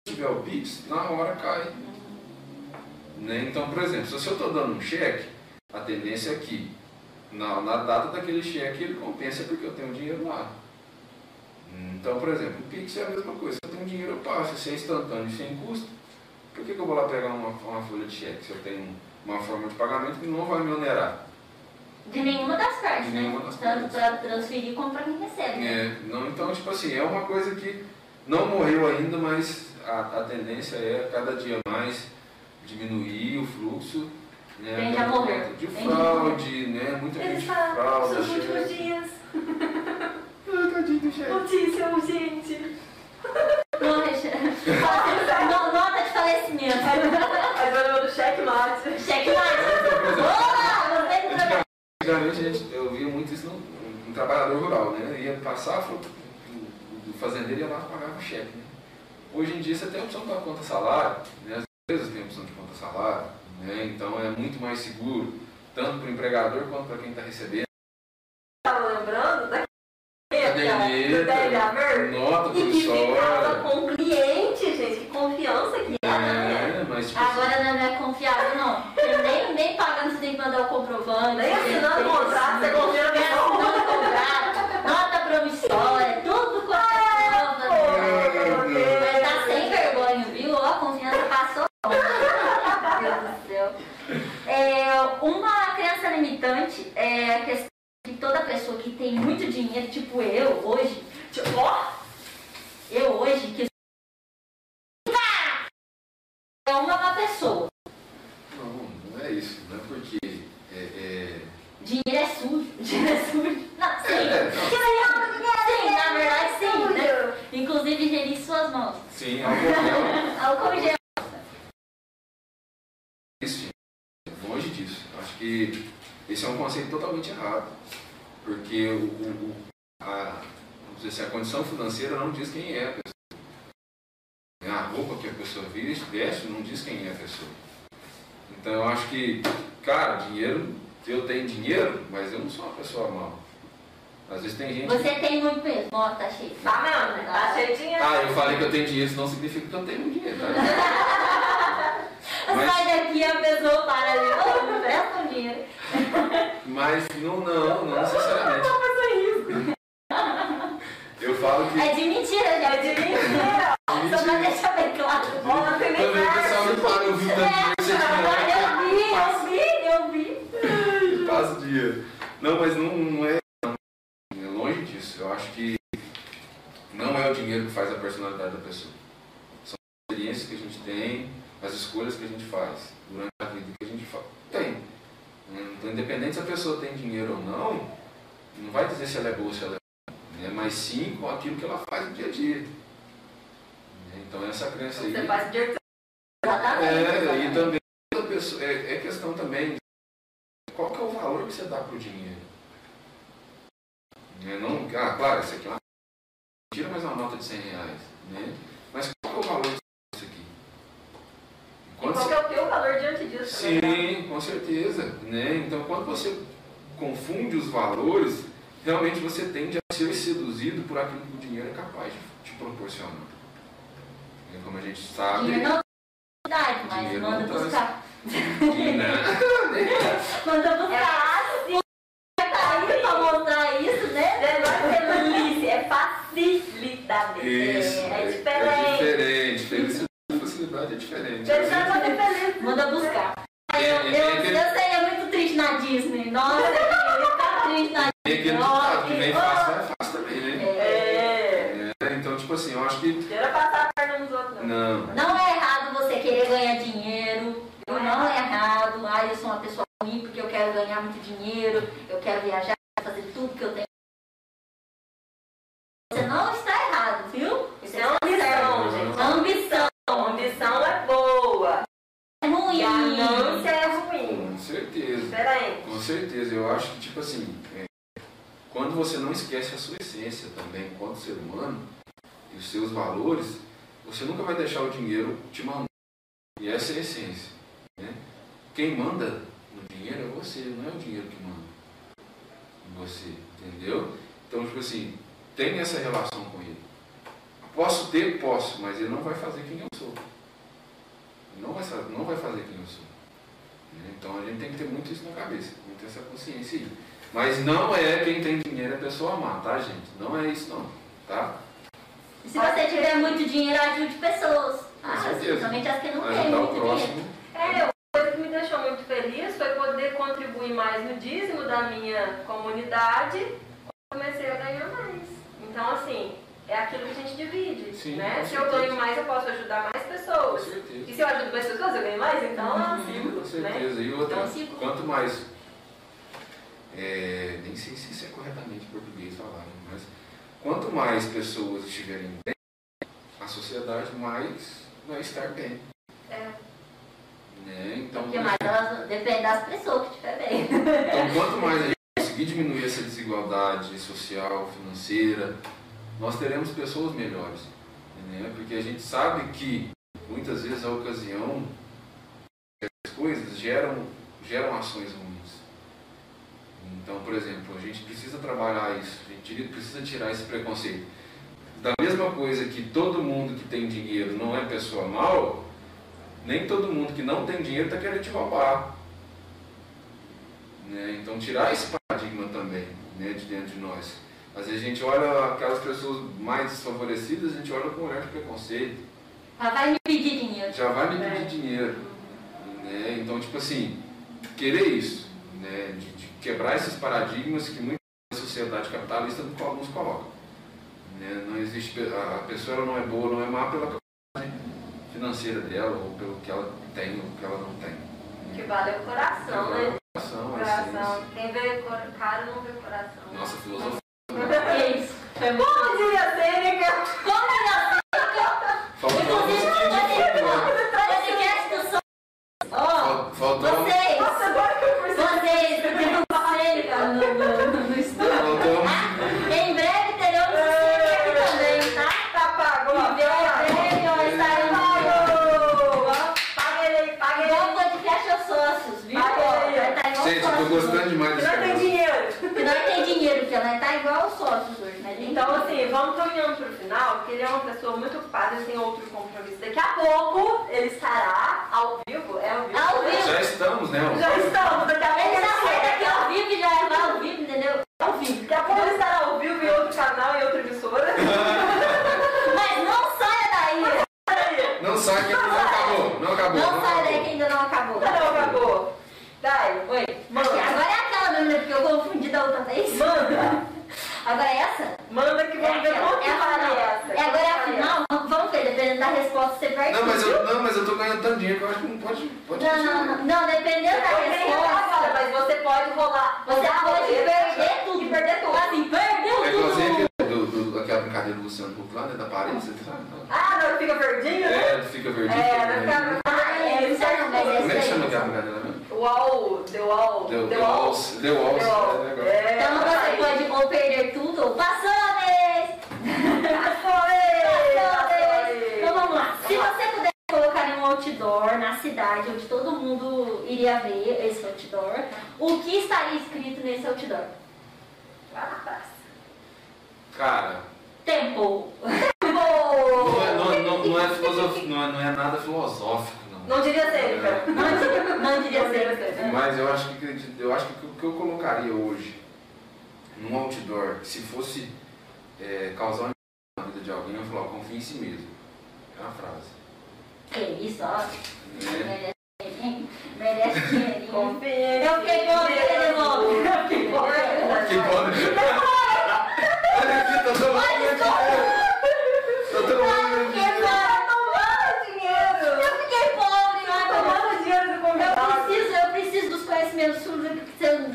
Se tiver o Pix, na hora cai. Né? Então, por exemplo, se eu estou dando um cheque, a tendência é que na, na data daquele cheque ele compensa porque eu tenho dinheiro lá. Então, por exemplo, o Pix é a mesma coisa. Se eu tenho dinheiro, eu passo. Se é instantâneo e sem custo, por que, que eu vou lá pegar uma, uma folha de cheque se eu tenho uma forma de pagamento que não vai me onerar? De nenhuma das partes, De né? nenhuma das Tanto para transferir como para quem recebe. né? É, não, então, tipo assim, é uma coisa que não morreu ainda, mas a, a tendência é cada dia mais diminuir o fluxo. Né, Tende até a morrer. De fraude, né? Muita Eles gente falam frauda, seus últimos dias. Ai, tadinho do cheque. Notícia urgente. Nota de falecimento. Agora eu do checkmate. Cheque mais. Olá, você tem problema. Antigamente eu via muito isso no, no trabalhador rural, né? Ia passar, o, o, o fazendeiro ia lá e pagava o cheque, né? Hoje em dia você tem a opção para conta salário, né? As empresas têm a opção de conta salário, né? Então é muito mais seguro, tanto para o empregador quanto para quem está recebendo. Tava lembrando da do Deve nota promissória. com o cliente, gente. Que confiança que era, né? É, mas tipo, assim, Agora não é confiável, não. Porque nem, nem pagando você tem que mandar o comprovante. Nem você assinando tem que- contrato, você confia na Nem pessoa. assinando contrato, nota promissória, tudo com a Pô, meu Deus. Mas tá sem vergonha, viu? Ó, a confiança passou. Meu Deus do céu. É, uma crença limitante é a questão de toda pessoa que tem muito dinheiro, tipo eu hoje, Tipo, ó, eu hoje, que é uma má pessoa. não, não é isso, não é porque é, é, Dinheiro é sujo, dinheiro é sujo. Não, sim. É, não. Sim, na verdade sim, né? Inclusive gerir suas mãos. sim, é algo Álcool gel. isso, gente. Longe disso. Acho que esse é um conceito totalmente errado. Porque o- o- a, dizer assim, a condição financeira não diz quem é a pessoa. A roupa que a pessoa veste, não diz quem é a pessoa. Então eu acho que, cara, dinheiro, eu tenho dinheiro, mas eu não sou uma pessoa mal. Às vezes tem gente. Você tem muito mesmo, ó, tá cheio. Tá mesmo, né? Tá cheio de dinheiro. Ah, eu falei que eu tenho dinheiro, isso não significa que eu tenho dinheiro, tá? Mas- Sai daqui a pessoa para ali, não presta o dinheiro. Mas não, não, não necessariamente. Não faça isso. Eu falo que. É de mentira, É gente. de mentira. Só pra deixar bem claro. Ó, não tem nem Também o pessoal não para, eu vi tanto É, eu vi, eu vi, eu vi. Passa o dia. Não, mas não, não é. É longe disso. Eu acho que não é o dinheiro que faz a personalidade da pessoa. São as experiências que a gente tem, as escolhas que a gente faz durante a vida que a gente tem. Então, independente se a pessoa tem dinheiro ou não, não vai dizer se ela é boa ou se ela é né? mas sim com aquilo que ela faz no dia a dia. Né? Então, essa crença aí. Você faz. Exatamente. É, e também é, é questão também qual que é o valor que você dá pro dinheiro. Né, Não, ah, claro, isso aqui é uma tira mais uma nota de 100 reais. Né? Mas qual que é o valor disso aqui? Quanto qual que você, é o teu valor diante disso? né? Sim, com certeza. Né? Então, quando você confunde os valores, realmente você tende a ser seduzido por aquilo que o dinheiro é capaz de te proporcionar. E como a gente sabe. Dinheiro não tem mas Dinheiro manda não buscar. Né? Manda buscar. Tá aí pra mostrar isso, né? É feliz, é facilidade. Isso. É, É, diferente. diferente. Felicidade facilidade é diferente. Já vai ser feliz. Manda buscar. É, Eu, é, eu, é, eu sei, é muito triste na Disney. Nossa, eu ficar triste na Tem aquele ditado que vem fácil, vai fácil também, né? É. É, então, tipo assim, eu acho que. Queira passar a perna nos outros, não. Não. Não é errado você querer ganhar dinheiro. Eu não é errado. Ah, eu sou uma pessoa ruim porque eu quero ganhar muito dinheiro. Eu quero viajar, fazer tudo que eu tenho. Você não está errado, viu? Isso é uma ambição, gente. Ambição A ambição é boa. é ruim. Ganância é ruim. Com certeza. Diferente. Com certeza. Eu acho que, tipo assim, é, quando você não esquece a sua essência também, enquanto ser humano, e os seus valores, você nunca vai deixar o dinheiro te mandar. E essa é a essência. Né? Quem manda no dinheiro é você, não é o dinheiro que manda você. Entendeu? Então, tipo assim, tem essa relação com ele. Posso ter? Posso, mas ele não vai fazer quem eu sou. Não vai, não vai fazer quem eu sou. né? Então a gente tem que ter muito isso na cabeça, muito essa consciência aí. Mas não é quem tem dinheiro é pessoa má, tá, gente? Não é isso não, tá? E se você tiver muito dinheiro, ajude pessoas. Ah, certeza. principalmente as que não têm o muito dinheiro. É, uma coisa que me deixou muito feliz foi poder contribuir mais no dízimo da minha comunidade. Comecei a ganhar mais. Então, assim, é aquilo que a gente divide. Sim, né? Se eu ganho mais, eu posso ajudar mais Com pessoas. certeza. E se eu ajudo mais pessoas, eu ganho mais, então é um Uhum, ciclo. Com Né? certeza. E outra, um ciclo. quanto mais. é, nem sei se isso é corretamente português falar, né? mas quanto mais pessoas estiverem bem, a sociedade mais vai estar bem. É. Né? Então, Porque mais elas depende das pessoas que estiver bem. Então, quanto mais a gente conseguir diminuir essa desigualdade social, financeira, nós teremos pessoas melhores. Né? Porque a gente sabe que muitas vezes a ocasião, as coisas geram, geram ações ruins. Então, por exemplo, a gente precisa trabalhar isso, a gente precisa tirar esse preconceito. Da mesma coisa que todo mundo que tem dinheiro não é pessoa mal, nem todo mundo que não tem dinheiro está querendo te roubar. Né? Então tirar esse paradigma também né, de dentro de nós. Às vezes a gente olha aquelas pessoas mais desfavorecidas, a gente olha com um olhar de preconceito. Ela vai me pedir dinheiro. Já vai me É. pedir dinheiro. Né? Então, tipo assim, querer isso, né? de quebrar esses paradigmas que muita sociedade capitalista nos colo- nos coloca. Né? Não existe, a pessoa não é boa, não é má pela capacidade financeira dela, ou pelo que ela tem ou que ela não tem. Que vale é o coração, né? Coração, a Coração. Quem vê cor- cara não vê coração. Nossa, filosofia. Que isso? Foi muito. Como diria Sêneca? Como é Faltou uma Inclusive, musiquinha de fundo, né? Faltou, Gente, eu tô gostando demais Que desse não tem dinheiro. Nós tem dinheiro, porque nós tá igual aos sócios hoje, né? Então, assim, vamos caminhando pro final, porque ele é uma pessoa muito ocupada, ele tem outro compromisso. Daqui a pouco ele estará ao vivo. É ao vivo? Ao vivo. Já estamos, né? Já estamos, daqui a pouco Ele já sai daqui ao vivo e já vai ao vivo, entendeu? Ao vivo. Daqui a pouco ele estará ao vivo em outro canal, em outra emissora. Mas não saia daí. Não sai que não acabou. Não acabou. Não saia daí que ainda não acabou. Não. Dai, Oi. Manda. Agora é aquela mesmo, né? Porque eu confundi da outra vez. manda. Agora é essa? Manda que vamos ver aquela. quanto é a vale final. essa. É agora é a final? Vamos ver, dependendo da resposta você perde. Não, mas eu, não, mas eu tô ganhando tanto dinheiro que eu acho que não pode. pode Não, não, não. Não, dependendo da Agora, resposta. mas você pode rolar. Você pode perder tudo. E perder tudo. Assim, perdeu É tudo. do, aquela brincadeira do Luciano Huck lá, né? Da parede, você sabe? não? Ah, não, fica verdinho, né? É, fica verdinho. É, fica vai verdinho. ficar. Ah, é, isso aí não, mas Como é que chama aquela brincadeira Wall, The. Deu The deu Wall. alce. Deu alce. The Wall. é, Então você pode ou perder tudo ou passou a vez. Passou Passou a aí, vez. passou aí. Então vamos lá. Se você puder colocar em um outdoor na cidade onde todo mundo iria ver esse outdoor, o que estaria escrito nesse outdoor? Lá na praça. Cara, Tempo. não é, não, é- não, não é não é- não é nada filosófico, não. Diria. Não diria, não diria Não diria. Mas eu acho que eu acho que o que eu colocaria hoje num outdoor, que se fosse é, causar um na vida de alguém, eu ia falar, ó, confie em si mesmo. É uma frase. Que isso, ó. Né? Merece dinheirinho. Merece dinheirinho. Confia. Eu fiquei pobre, ele devolve. Eu fiquei pobre. Que pode. Olha aqui, tá todo mundo Tá todo mundo dinheiro. Eu fiquei pobre, Tá ó. tomando dinheiro do Eu convidado. preciso, eu preciso dos conhecimentos sujos.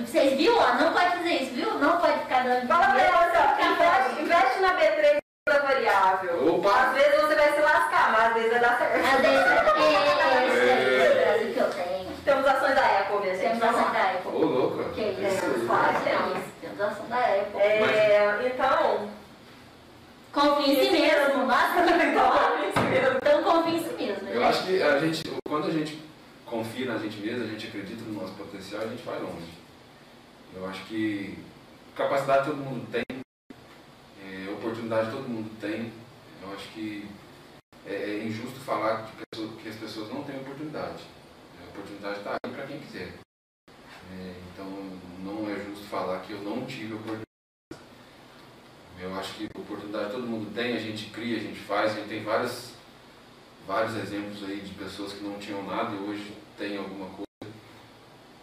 Vocês viram? ó? Não pode fazer isso, viu? Não pode ficar dando Fala pra dinheiro. ela, assim, ó, investe, investe na B3 da variável. Opa! Às vezes você vai se lascar, mas às vezes vai dar certo. Às vezes é esse é o Brasil que eu tenho. Temos ações da Apple, minha gente. Temos vamos ação lá. da Apple. Ô, louco. Que isso? É, Faz faz, isso. Temos ação da Apple. É, então. Confia em si mesmo, basta que Então, Então confia em si mesmo. Eu né? acho que a gente, quando a gente confia na gente mesmo, a no nosso potencial, a gente vai longe. Eu acho que capacidade todo mundo tem, é, oportunidade todo mundo tem. Eu acho que é, é injusto falar que, pessoa- que as pessoas não têm oportunidade. A oportunidade está aí para quem quiser. É, então não é justo falar que eu não tive oportunidade. Eu acho que oportunidade todo mundo tem, a gente cria, a gente faz, a gente tem várias vários exemplos aí de pessoas que não tinham nada e hoje têm alguma coisa.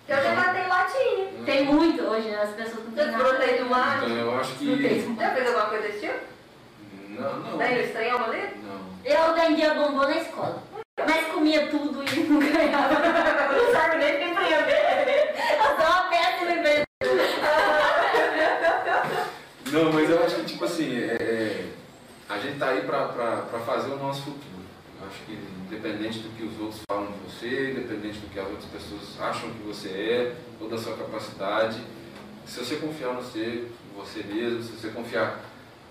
Eu já matei latinha. Tem muito hoje, né? as pessoas não têm Eu nada. brotei do mar. Então eu acho Não tem. que. Já fez alguma coisa desse tipo? Não, não. No estranho ali? Não. Eu vendia bombom na escola. Mas comia tudo e não ganhava. Não serve nem pra empreender. Eu sou uma péssima empreendedora. Não, mas eu acho que tipo assim, é, é, a gente tá aí pra, pra, pra fazer o nosso futuro. Eu acho que independente do que os outros falam de você, independente do que as outras pessoas acham que você é, ou da sua capacidade, se você confiar no você, você mesmo, se você confiar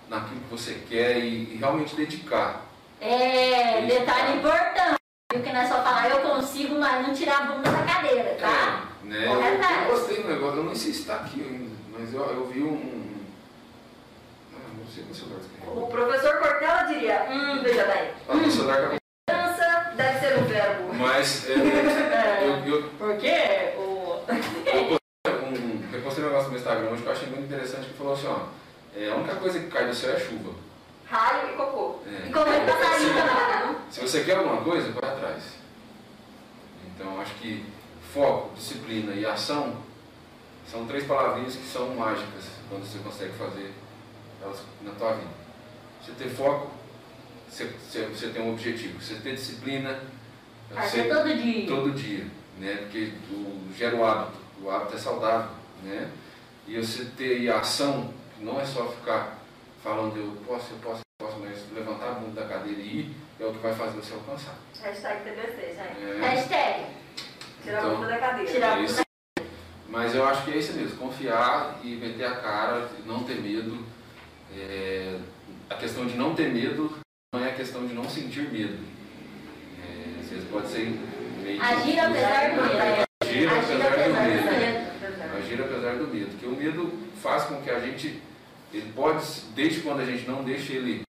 naquilo que você quer e, e realmente dedicar. É, detalhe importante. Porque não é só falar eu consigo, mas não tirar a bunda da cadeira, tá? É, né? Eu, eu gostei do negócio, eu nem sei se está aqui ainda, mas eu, eu vi um. um- Ah, não sei o professor Cortella diria, hum, veja bem. Celular acabou. Dança deve ser um verbo. Mas é, eu, eu, Porque o. eu um, eu postei um negócio no meu Instagram hoje que eu achei muito interessante que falou assim, ó, é, a única coisa que cai do céu é chuva. Raio e cocô. É. E como é que passarinho também, Se você quer alguma coisa, vai atrás. Então eu acho que foco, disciplina e ação são três palavrinhas que são mágicas quando você consegue fazer elas na tua vida. Você ter foco, você, você, você tem um objetivo. Você ter disciplina, Fazer todo dia. todo dia, né? Porque o, gera o hábito, o hábito é saudável, né? E você ter a ação, que não é só ficar falando eu posso, eu posso, eu posso, mas levantar a bunda da cadeira e ir é o que vai fazer você alcançar. Hashtag TBC, gente. É, Hashtag. Tira a Então, bunda da cadeira. Tira a é isso. Mas eu acho que é isso mesmo, confiar e meter a cara, não ter medo. É, a questão de não ter medo não é a questão de não sentir medo. É, às vezes pode ser meio Agir apesar do medo. Agir apesar do medo. Agir apesar do medo. Porque o medo faz com que a gente, ele pode, desde quando a gente não deixa ele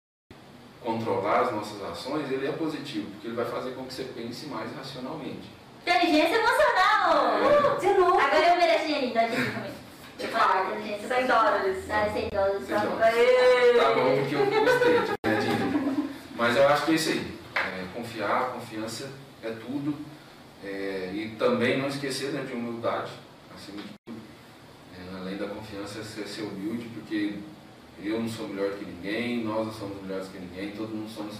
controlar as nossas ações, ele é positivo, porque ele vai fazer com que você pense mais racionalmente. Inteligência emocional. Uh, De novo. Agora eu mereço dinheirinho, dá dinheiro também. Te Fala, falo. inteligência 100 emocional. dólares. Dá 100 dólares. 100 tá bom. Tá porque eu gostei de. Mas eu acho que é isso aí. É, confiar, confiança é tudo. É, e também não esquecer né, de humildade, acima de tudo. É, além da confiança, ser, ser humilde, porque eu não sou melhor que ninguém, nós não somos melhores que ninguém, todo mundo somos,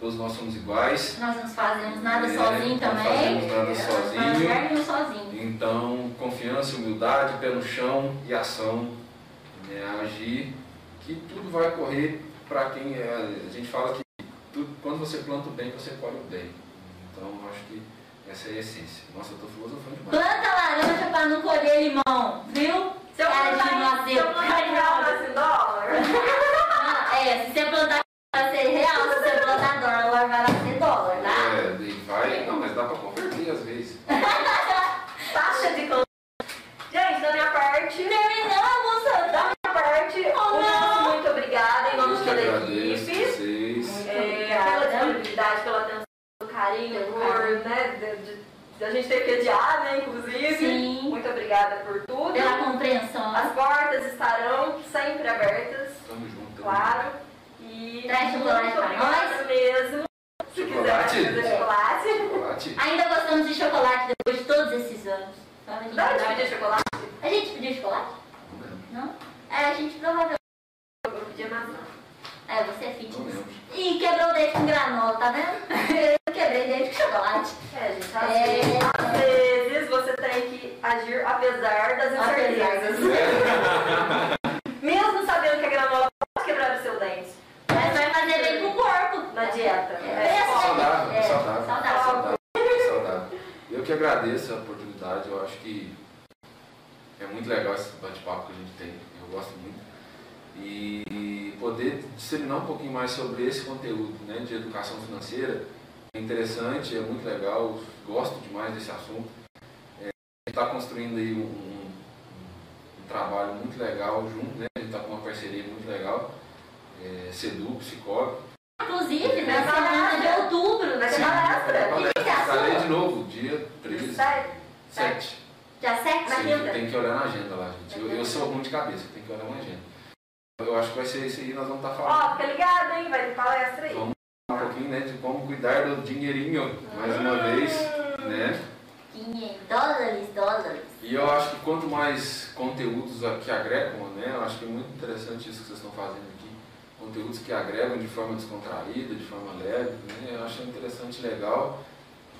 todos nós somos iguais. Nós não fazemos nada É, sozinho não também. fazemos nada Nós sozinho. sozinho. Então, confiança, humildade, pé no chão e ação, né, agir, que tudo vai correr para quem é. A gente fala que tudo, quando você planta o bem, você colhe o bem. Então, eu acho que essa é a essência. Nossa, eu estou filosofando demais. Planta laranja pra não colher limão, viu? Se eu Cara de plantar se eu plantar dólar. Ah, é, se você plantar vai ser real, se você plantar dólar vai nascer dólar, tá? Né? É, vai, não, mas dá pra converter às vezes. Taxa de. Gente, da minha parte. Terminamos! Da minha parte, oh, não. muito obrigada em nome de toda a equipe. É, pela disponibilidade, pela atenção, pelo carinho, amor, né? De, de, a gente ter que adiar, né, inclusive. Sim. Muito obrigada por tudo. Pela compreensão. As portas estarão sempre abertas. Tamo junto. Claro. E Traz chocolate pra nós. mesmo. Se Chocolate? quiser chocolate. Chocolate. Ainda gostamos de chocolate depois de todos esses anos. Então, a gente pedir chocolate? A gente pediu chocolate? Não? É, a gente provavelmente. Eu pedi maçã. É, você é fitness. Ih, quebrou o dente com granola, tá vendo? Eu quebrei o dente com chocolate. É, gente, às, É. vezes, às vezes você tem que agir apesar das incertezas. É. Mesmo sabendo que a granola pode quebrar o seu dente Mas vai fazer bem pro corpo. na dieta. É, É, Saudável, É, saudável. saudável. Saudável. saudável. Eu que agradeço a oportunidade, eu acho que é muito legal esse bate-papo que a gente tem, eu gosto muito. E poder disseminar um pouquinho mais sobre esse conteúdo né, de educação financeira é interessante, é muito legal, gosto demais desse assunto. É, a gente está construindo aí um, um- um trabalho muito legal junto, né? a gente está com uma parceria muito legal, é, Sedu, psicólogo. Inclusive, na Vai semana de palestra. outubro, Vai ter dia- palestra. Que que é a Estarei sua? de novo, dia 13, Sério? 7. Dia 7? Na quinta? tem que olhar na agenda lá, gente. Eu, eu sou ruim de cabeça, tem que olhar na agenda. Eu acho que vai ser isso aí, nós vamos estar falando Ó, fica ligado, hein? Vai ter palestra aí. Vamos. um pouquinho né, de como cuidar do dinheirinho, mais uma vez, né? 500 dólares, dólares. E eu acho que quanto mais conteúdos que agregam, né? Eu acho que é muito interessante isso que vocês estão fazendo aqui. Conteúdos que agregam de forma descontraída, de forma leve, né? Eu acho interessante, legal.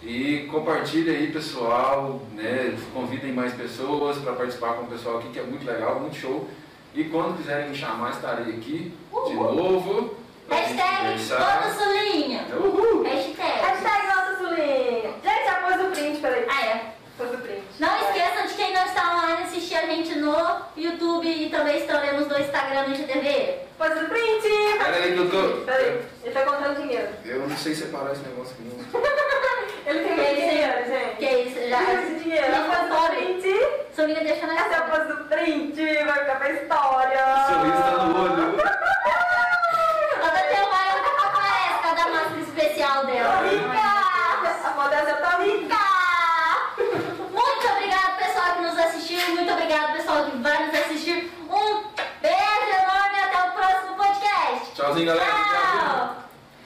E compartilha aí, pessoal, né? Convidem mais pessoas para participar com o pessoal aqui, que é muito legal, muito show. E quando quiserem me chamar, estarei aqui de novo. Hashtag todo Sulinho. Uhul! Hashtag. Hashtag Sulinha. Gente, já pôs o print, peraí. Ah, é. Pôs o print. Não esqueçam de quem não está online assistir a gente no YouTube e também estaremos no Instagram no IGTV. Pôs o print. Peraí que eu tô- Peraí, ele tá contando dinheiro. Eu não sei separar esse negócio aqui não. Ele tem muito dinheiro, gente. Que é isso? Já. Esse dinheiro. Eu pôs o print. Sulinho deixa na Essa é eu pôs o print. Vai ficar pra história. Sorriso tá no olho. Ela tem uma cada máscara especial dela. Rica! A modéstia tá rica! vai nos assistir. Um beijo enorme até o próximo podcast. Tchauzinho, galera. Tchau. Tchau.